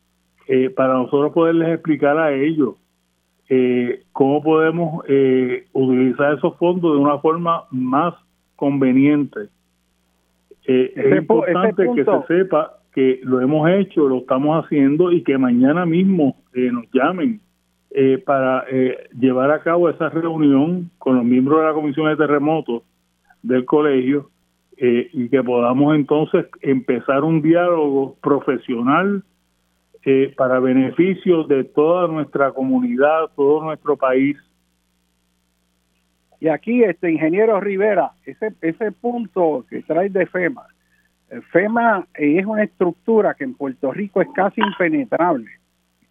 eh, para nosotros poderles explicar a ellos eh, cómo podemos utilizar esos fondos de una forma más conveniente. es importante que se sepa que lo hemos hecho, lo estamos haciendo y que mañana mismo nos llamen eh, para eh, llevar a cabo esa reunión con los miembros de la Comisión de Terremotos del colegio eh, y que podamos entonces empezar un diálogo profesional para beneficio de toda nuestra comunidad, todo nuestro país. Y aquí, este ingeniero Rivera, ese, ese punto que trae de FEMA, FEMA es una estructura que en Puerto Rico es casi impenetrable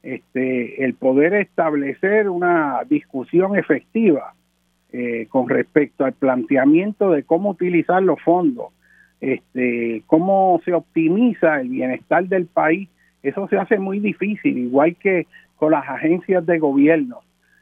este, el poder establecer una discusión efectiva eh, con respecto al planteamiento de cómo utilizar los fondos, este, cómo se optimiza el bienestar del país, eso se hace muy difícil, igual que con las agencias de gobierno.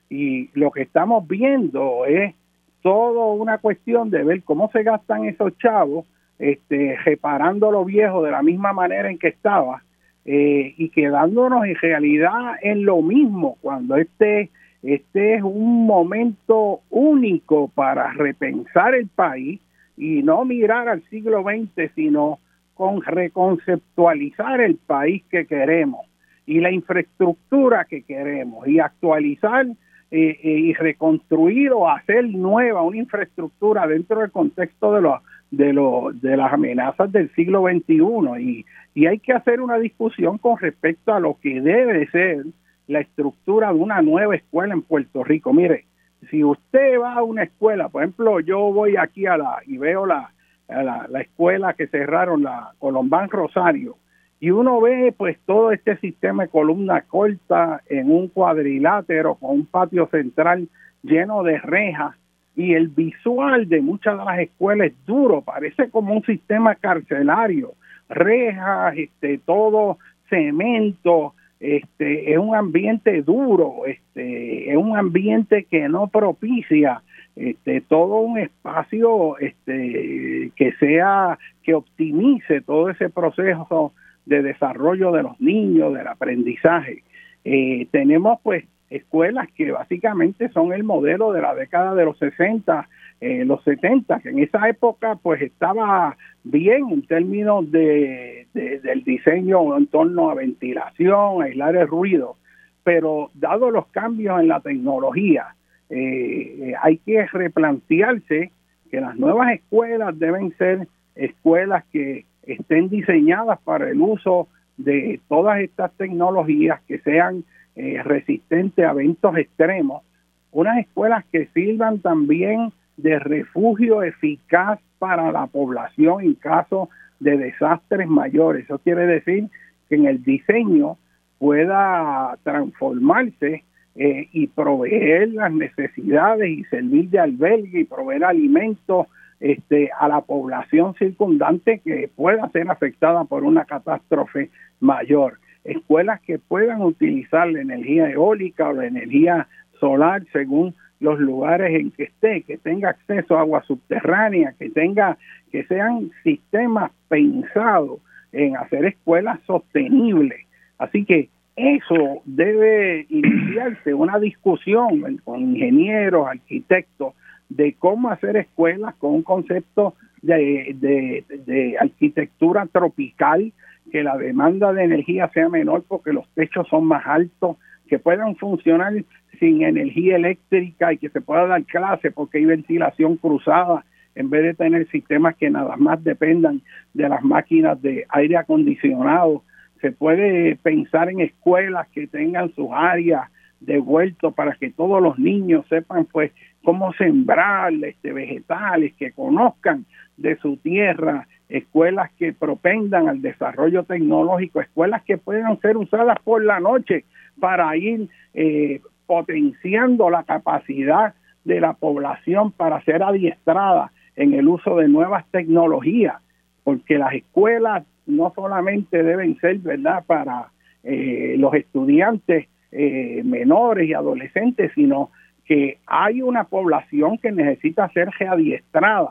Y lo que estamos viendo es todo una cuestión de ver cómo se gastan esos chavos, este, reparando lo viejo de la misma manera en que estaba, eh, y quedándonos en realidad en lo mismo cuando este este es un momento único para repensar el país y no mirar al siglo XX sino con reconceptualizar el país que queremos y la infraestructura que queremos y actualizar eh, eh, y reconstruir o hacer nueva una infraestructura dentro del contexto de los de, lo, de las amenazas del siglo XXI y, y hay que hacer una discusión con respecto a lo que debe ser la estructura de una nueva escuela en Puerto Rico. Mire, si usted va a una escuela, por ejemplo, yo voy aquí a la y veo la, la, la escuela que cerraron, la Colombán Rosario, y uno ve pues todo este sistema de columna corta en un cuadrilátero con un patio central lleno de rejas. Y el visual de muchas de las escuelas es duro, parece como un sistema carcelario, rejas, este, todo cemento, este, es un ambiente duro, este, es un ambiente que no propicia este, todo un espacio este, que sea, que optimice todo ese proceso de desarrollo de los niños, del aprendizaje. Eh, tenemos pues escuelas que básicamente son el modelo de la década de los 60, eh, los 70, que en esa época pues estaba bien en términos de, del diseño en torno a ventilación, aislar el ruido, pero dado los cambios en la tecnología, eh, hay que replantearse que las nuevas escuelas deben ser escuelas que estén diseñadas para el uso de todas estas tecnologías que sean eh, resistente a eventos extremos, unas escuelas que sirvan también de refugio eficaz para la población en caso de desastres mayores. Eso quiere decir que en el diseño pueda transformarse eh, y proveer las necesidades y servir de albergue y proveer alimentos este, a la población circundante que pueda ser afectada por una catástrofe mayor escuelas que puedan utilizar la energía eólica o la energía solar según los lugares en que esté, que tenga acceso a agua subterránea, que tenga, que sean sistemas pensados en hacer escuelas sostenibles. Así que eso debe iniciarse una discusión con ingenieros, arquitectos, de cómo hacer escuelas con un concepto de, de, de arquitectura tropical que la demanda de energía sea menor porque los techos son más altos, que puedan funcionar sin energía eléctrica y que se pueda dar clase porque hay ventilación cruzada en vez de tener sistemas que nada más dependan de las máquinas de aire acondicionado. Se puede pensar en escuelas que tengan sus áreas devueltos para que todos los niños sepan pues cómo sembrar este, vegetales, que conozcan de su tierra, escuelas que propendan al desarrollo tecnológico, escuelas que puedan ser usadas por la noche para ir eh, potenciando la capacidad de la población para ser adiestrada en el uso de nuevas tecnologías, porque las escuelas no solamente deben ser, ¿verdad?, para eh, los estudiantes eh, menores y adolescentes, sino que hay una población que necesita ser readiestrada.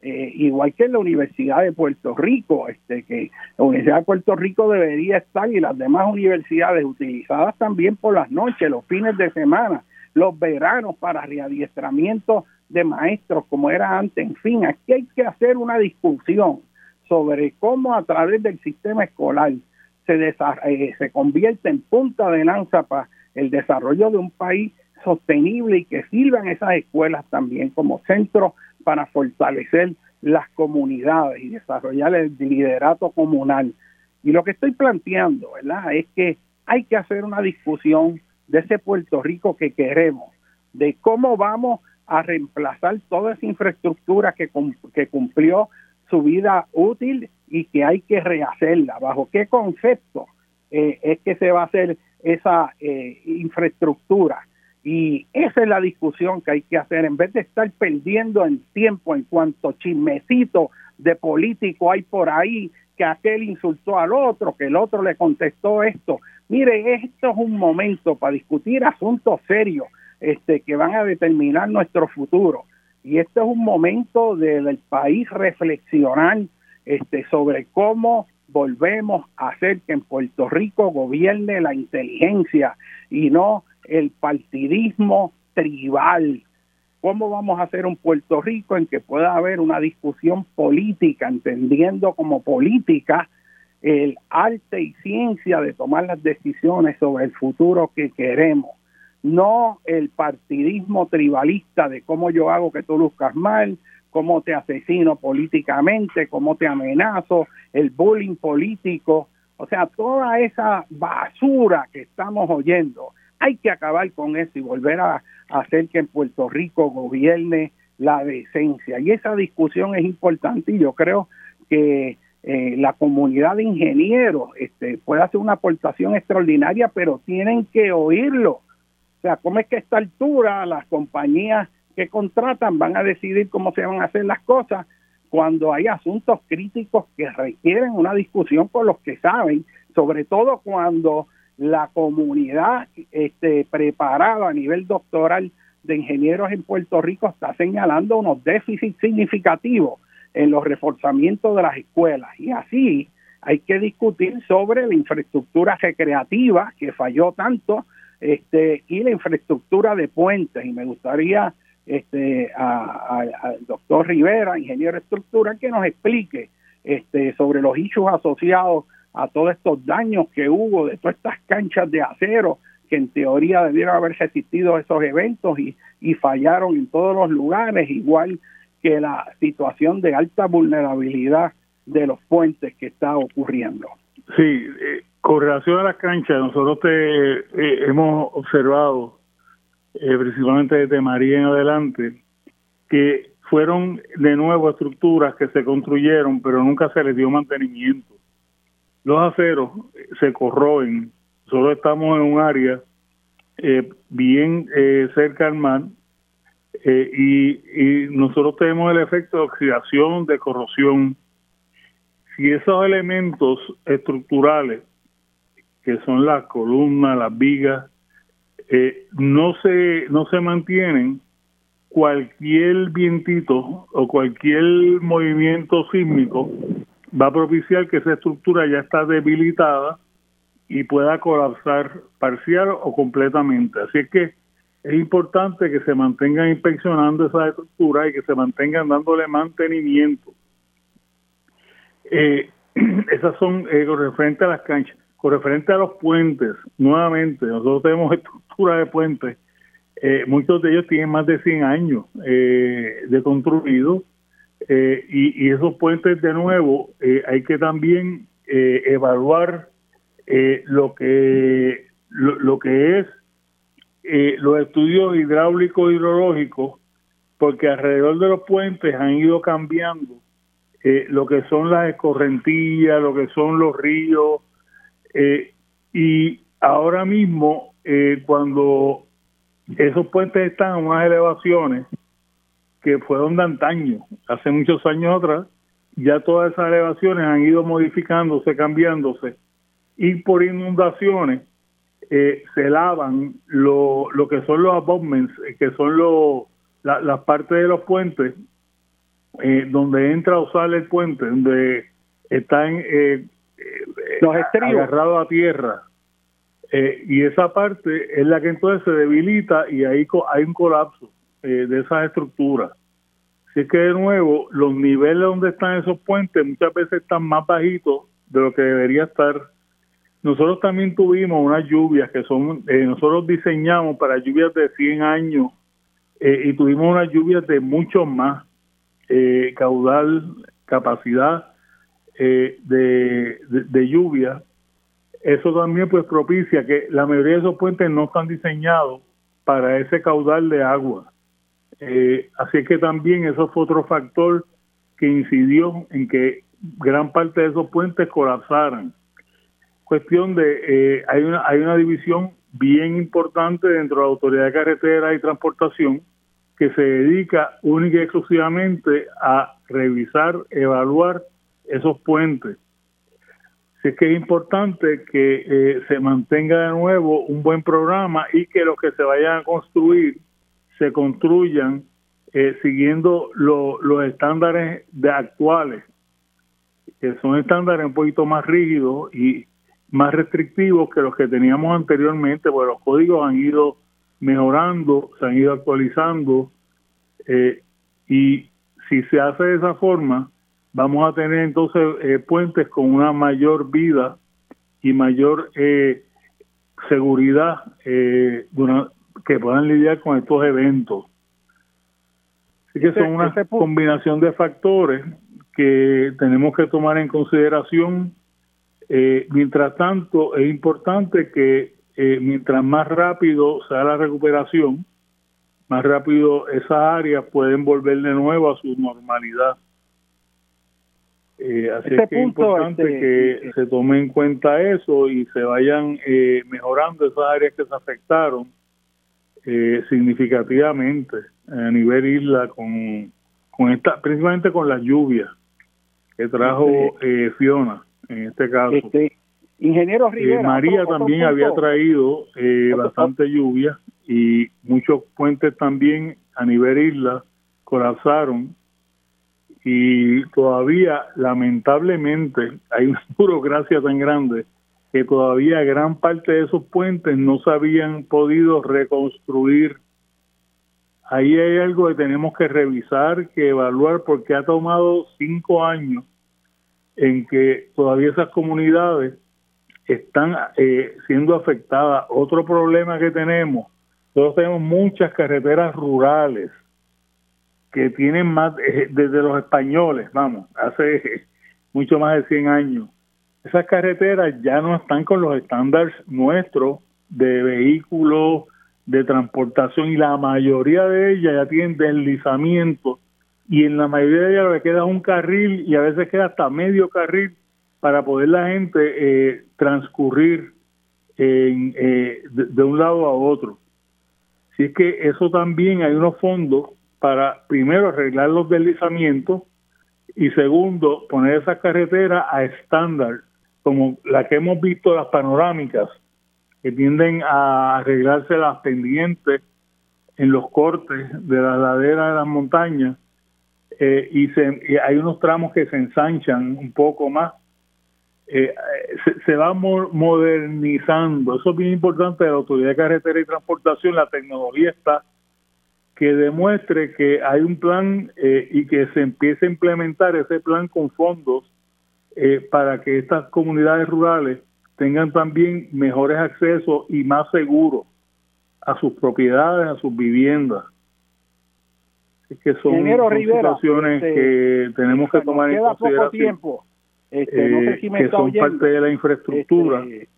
Eh, igual que en la Universidad de Puerto Rico, este, que la Universidad de Puerto Rico debería estar y las demás universidades utilizadas también por las noches, los fines de semana, los veranos para readiestramiento de maestros como era antes. En fin, aquí hay que hacer una discusión sobre cómo a través del sistema escolar se, eh, se convierte en punta de lanza para el desarrollo de un país sostenible y que sirvan esas escuelas también como centro para fortalecer las comunidades y desarrollar el liderato comunal. Y lo que estoy planteando, ¿verdad?, es que hay que hacer una discusión de ese Puerto Rico que queremos, de cómo vamos a reemplazar toda esa infraestructura que, cumplió su vida útil y que hay que rehacerla. ¿Bajo qué concepto eh, es que se va a hacer esa eh, infraestructura? Y esa es la discusión que hay que hacer, en vez de estar perdiendo en tiempo en cuanto chismecito de político hay por ahí, que aquel insultó al otro, que el otro le contestó esto. Mire, esto es un momento para discutir asuntos serios este, que van a determinar nuestro futuro. Y este es un momento del país reflexionar este, sobre cómo volvemos a hacer que en Puerto Rico gobierne la inteligencia y no el partidismo tribal. ¿Cómo vamos a hacer un Puerto Rico en que pueda haber una discusión política, entendiendo como política el arte y ciencia de tomar las decisiones sobre el futuro que queremos? No el partidismo tribalista de cómo yo hago que tú luzcas mal, cómo te asesino políticamente, cómo te amenazo, el bullying político, o sea, toda esa basura que estamos oyendo hay que acabar con eso y volver a, hacer que en Puerto Rico gobierne la decencia. Y esa discusión es importante y yo creo que eh, la comunidad de ingenieros este, puede hacer una aportación extraordinaria, pero tienen que oírlo. O sea, ¿cómo es que a esta altura las compañías que contratan van a decidir cómo se van a hacer las cosas cuando hay asuntos críticos que requieren una discusión con los que saben, sobre todo cuando la comunidad este, preparada a nivel doctoral de ingenieros en Puerto Rico está señalando unos déficits significativos en los reforzamientos de las escuelas. Y así hay que discutir sobre la infraestructura recreativa que falló tanto este, y la infraestructura de puentes. Y me gustaría este, al doctor Rivera, ingeniero de estructura, que nos explique este, sobre los hechos asociados a todos estos daños que hubo de todas estas canchas de acero que en teoría debieron haber resistido esos eventos y, y fallaron en todos los lugares, igual que la situación de alta vulnerabilidad de los puentes que está ocurriendo. Sí, eh, con relación a las canchas, nosotros te, eh, hemos observado, eh, principalmente desde María en adelante, que fueron de nuevo estructuras que se construyeron, pero nunca se les dio mantenimiento los aceros se corroen. Solo estamos en un área eh, bien eh, cerca al mar eh, y, nosotros tenemos el efecto de oxidación, de corrosión. Si esos elementos estructurales, que son las columnas, las vigas, no se no se mantienen, cualquier vientito o cualquier movimiento sísmico va a propiciar que esa estructura ya está debilitada y pueda colapsar parcial o completamente. Así es que es importante que se mantengan inspeccionando esas estructuras y que se mantengan dándole mantenimiento. Eh, esas son eh, con referente a las canchas. Con referente a los puentes, nuevamente, nosotros tenemos estructuras de puentes, eh, muchos de ellos tienen más de 100 años de construido eh, y, esos puentes de nuevo eh, hay que también eh, evaluar lo que lo, que es los estudios hidráulicos hidrológicos porque alrededor de los puentes han ido cambiando lo que son las escorrentillas lo que son los ríos y ahora mismo cuando esos puentes están a unas elevaciones que fueron de antaño, hace muchos años atrás, ya todas esas elevaciones han ido modificándose, cambiándose, y por inundaciones, eh, se lavan lo, lo que son los abutments, eh, que son los las partes de los puentes, eh, donde entra o sale el puente, donde están eh, los agarrados a tierra. y esa parte es la que entonces se debilita y ahí hay un colapso de esas estructuras. Así que de nuevo, los niveles donde están esos puentes muchas veces están más bajitos de lo que debería estar. Nosotros también tuvimos unas lluvias que son, eh, nosotros diseñamos para lluvias de 100 años eh, y tuvimos unas lluvias de mucho más eh, caudal, capacidad de, de, lluvia. Eso también pues propicia que la mayoría de esos puentes no están diseñados para ese caudal de agua. Así que también eso fue otro factor que incidió en que gran parte de esos puentes colapsaran. Cuestión de, eh, hay, una, hay una división bien importante dentro de la Autoridad de Carretera y Transportación que se dedica única y exclusivamente a revisar, evaluar esos puentes. Así es que es importante que eh, se mantenga de nuevo un buen programa y que los que se vayan a construir se construyan eh, siguiendo los estándares de actuales que son estándares un poquito más rígidos y más restrictivos que los que teníamos anteriormente, porque los códigos han ido mejorando, se han ido actualizando eh, y si se hace de esa forma, vamos a tener entonces eh, puentes con una mayor vida y mayor eh, seguridad que puedan lidiar con estos eventos. Así que son una combinación de factores que tenemos que tomar en consideración. Eh, mientras tanto, es importante que eh, mientras más rápido sea la recuperación, más rápido esas áreas pueden volver de nuevo a su normalidad. Eh, así que es importante este, que se tome en cuenta eso y se vayan mejorando esas áreas que se afectaron significativamente a nivel isla con, con esta, principalmente con las lluvias que trajo eh, Fiona, en este caso. Este, ingeniero eh, Rivera. María también había traído eh, bastante lluvia y muchos puentes también a nivel isla colapsaron y todavía lamentablemente hay una burocracia tan grande que todavía gran parte de esos puentes no se habían podido reconstruir ahí hay algo que tenemos que revisar, que evaluar, porque ha tomado cinco años en que todavía esas comunidades están eh, siendo afectadas. Otro problema que tenemos, nosotros tenemos muchas carreteras rurales que tienen más, eh, desde los españoles, vamos, hace mucho más de 100 años. Esas carreteras ya no están con los estándares nuestros de vehículos, de transportación y la mayoría de ellas ya tienen deslizamiento y en la mayoría de ellas le queda un carril y a veces queda hasta medio carril para poder la gente eh, transcurrir eh, de, un lado a otro. Si es que eso también hay unos fondos para primero arreglar los deslizamientos y segundo poner esas carreteras a estándar como la que hemos visto las panorámicas que tienden a arreglarse las pendientes en los cortes de la ladera de las montañas eh, y, se, hay unos tramos que se ensanchan un poco más. Eh, se, va modernizando. Eso es bien importante de la Autoridad de Carretera y Transportación. La tecnología está que demuestre que hay un plan eh, y que se empiece a implementar ese plan con fondos para que estas comunidades rurales tengan también mejores accesos y más seguros a sus propiedades, a sus viviendas. Es que son, situaciones este, que tenemos que tomar en consideración. Tiempo. Este, no sé si me que son parte de la infraestructura. Este,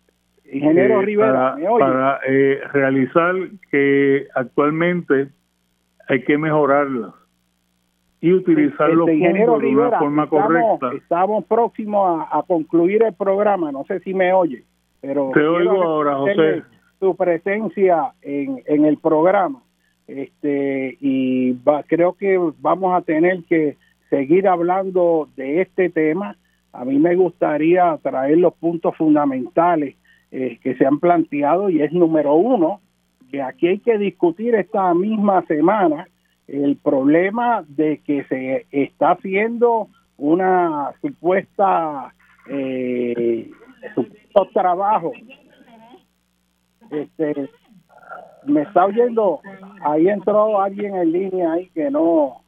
ingeniero eh, Rivera, para, eh, realizar que actualmente hay que mejorarlas y utilizar los este, fondos de una forma correcta. Estamos próximos a, concluir el programa, no sé si me oye, pero te oigo ahora, José. Su presencia en, en el programa, este y va, creo que vamos a tener que seguir hablando de este tema. A mí me gustaría traer los puntos fundamentales eh, que se han planteado y es número uno, que aquí hay que discutir esta misma semana el problema de que se está haciendo una supuesta eh, trabajo. Este me está oyendo. Ahí entró alguien en línea ahí que no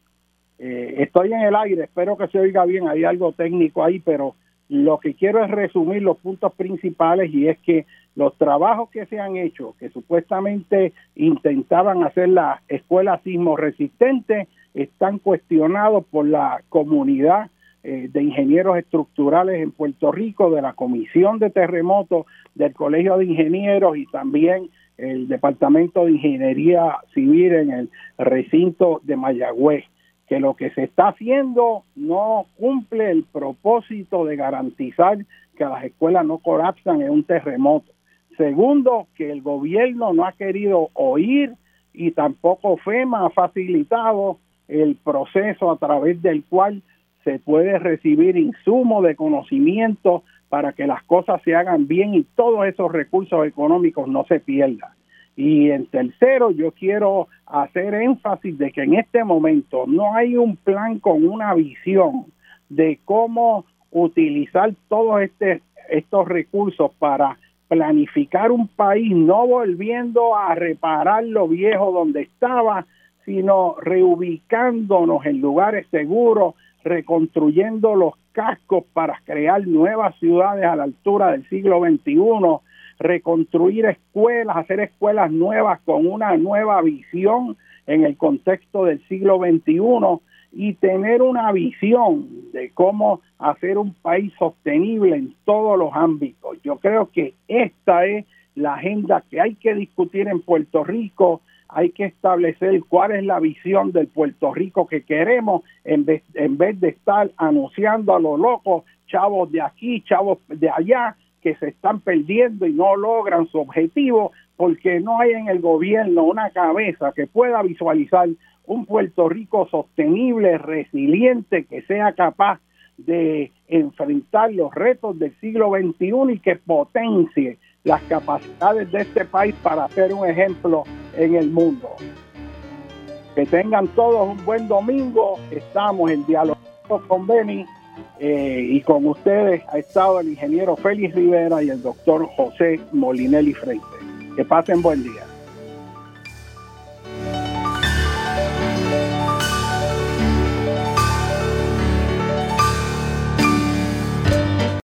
eh, estoy en el aire espero que se oiga bien hay algo técnico ahí pero lo que quiero es resumir los puntos principales y es que los trabajos que se han hecho, que supuestamente intentaban hacer la escuela sismo resistente, están cuestionados por la comunidad eh, de ingenieros estructurales en Puerto Rico, de la Comisión de Terremotos, del Colegio de Ingenieros y también el Departamento de Ingeniería Civil en el recinto de Mayagüez que lo que se está haciendo no cumple el propósito de garantizar que las escuelas no colapsan en un terremoto. Segundo, que el gobierno no ha querido oír y tampoco FEMA ha facilitado el proceso a través del cual se puede recibir insumo de conocimiento para que las cosas se hagan bien y todos esos recursos económicos no se pierdan. Y en tercero, yo quiero hacer énfasis de que en este momento no hay un plan con una visión de cómo utilizar todos este, estos recursos para planificar un país, no volviendo a reparar lo viejo donde estaba, sino reubicándonos en lugares seguros, reconstruyendo los cascos para crear nuevas ciudades a la altura del siglo XXI, reconstruir escuelas, hacer escuelas nuevas con una nueva visión en el contexto del siglo XXI y tener una visión de cómo hacer un país sostenible en todos los ámbitos. Yo creo que esta es la agenda que hay que discutir en Puerto Rico, hay que establecer cuál es la visión del Puerto Rico que queremos en vez, en vez de estar anunciando a los locos, chavos de aquí, chavos de allá, que se están perdiendo y no logran su objetivo porque no hay en el gobierno una cabeza que pueda visualizar un Puerto Rico sostenible, resiliente, que sea capaz de enfrentar los retos del siglo XXI y que potencie las capacidades de este país para ser un ejemplo en el mundo. Que tengan todos un buen domingo. Estamos en diálogo con Beni eh, y con ustedes ha estado el ingeniero Félix Rivera y el doctor José Molinelli Freite. Que pasen buen día.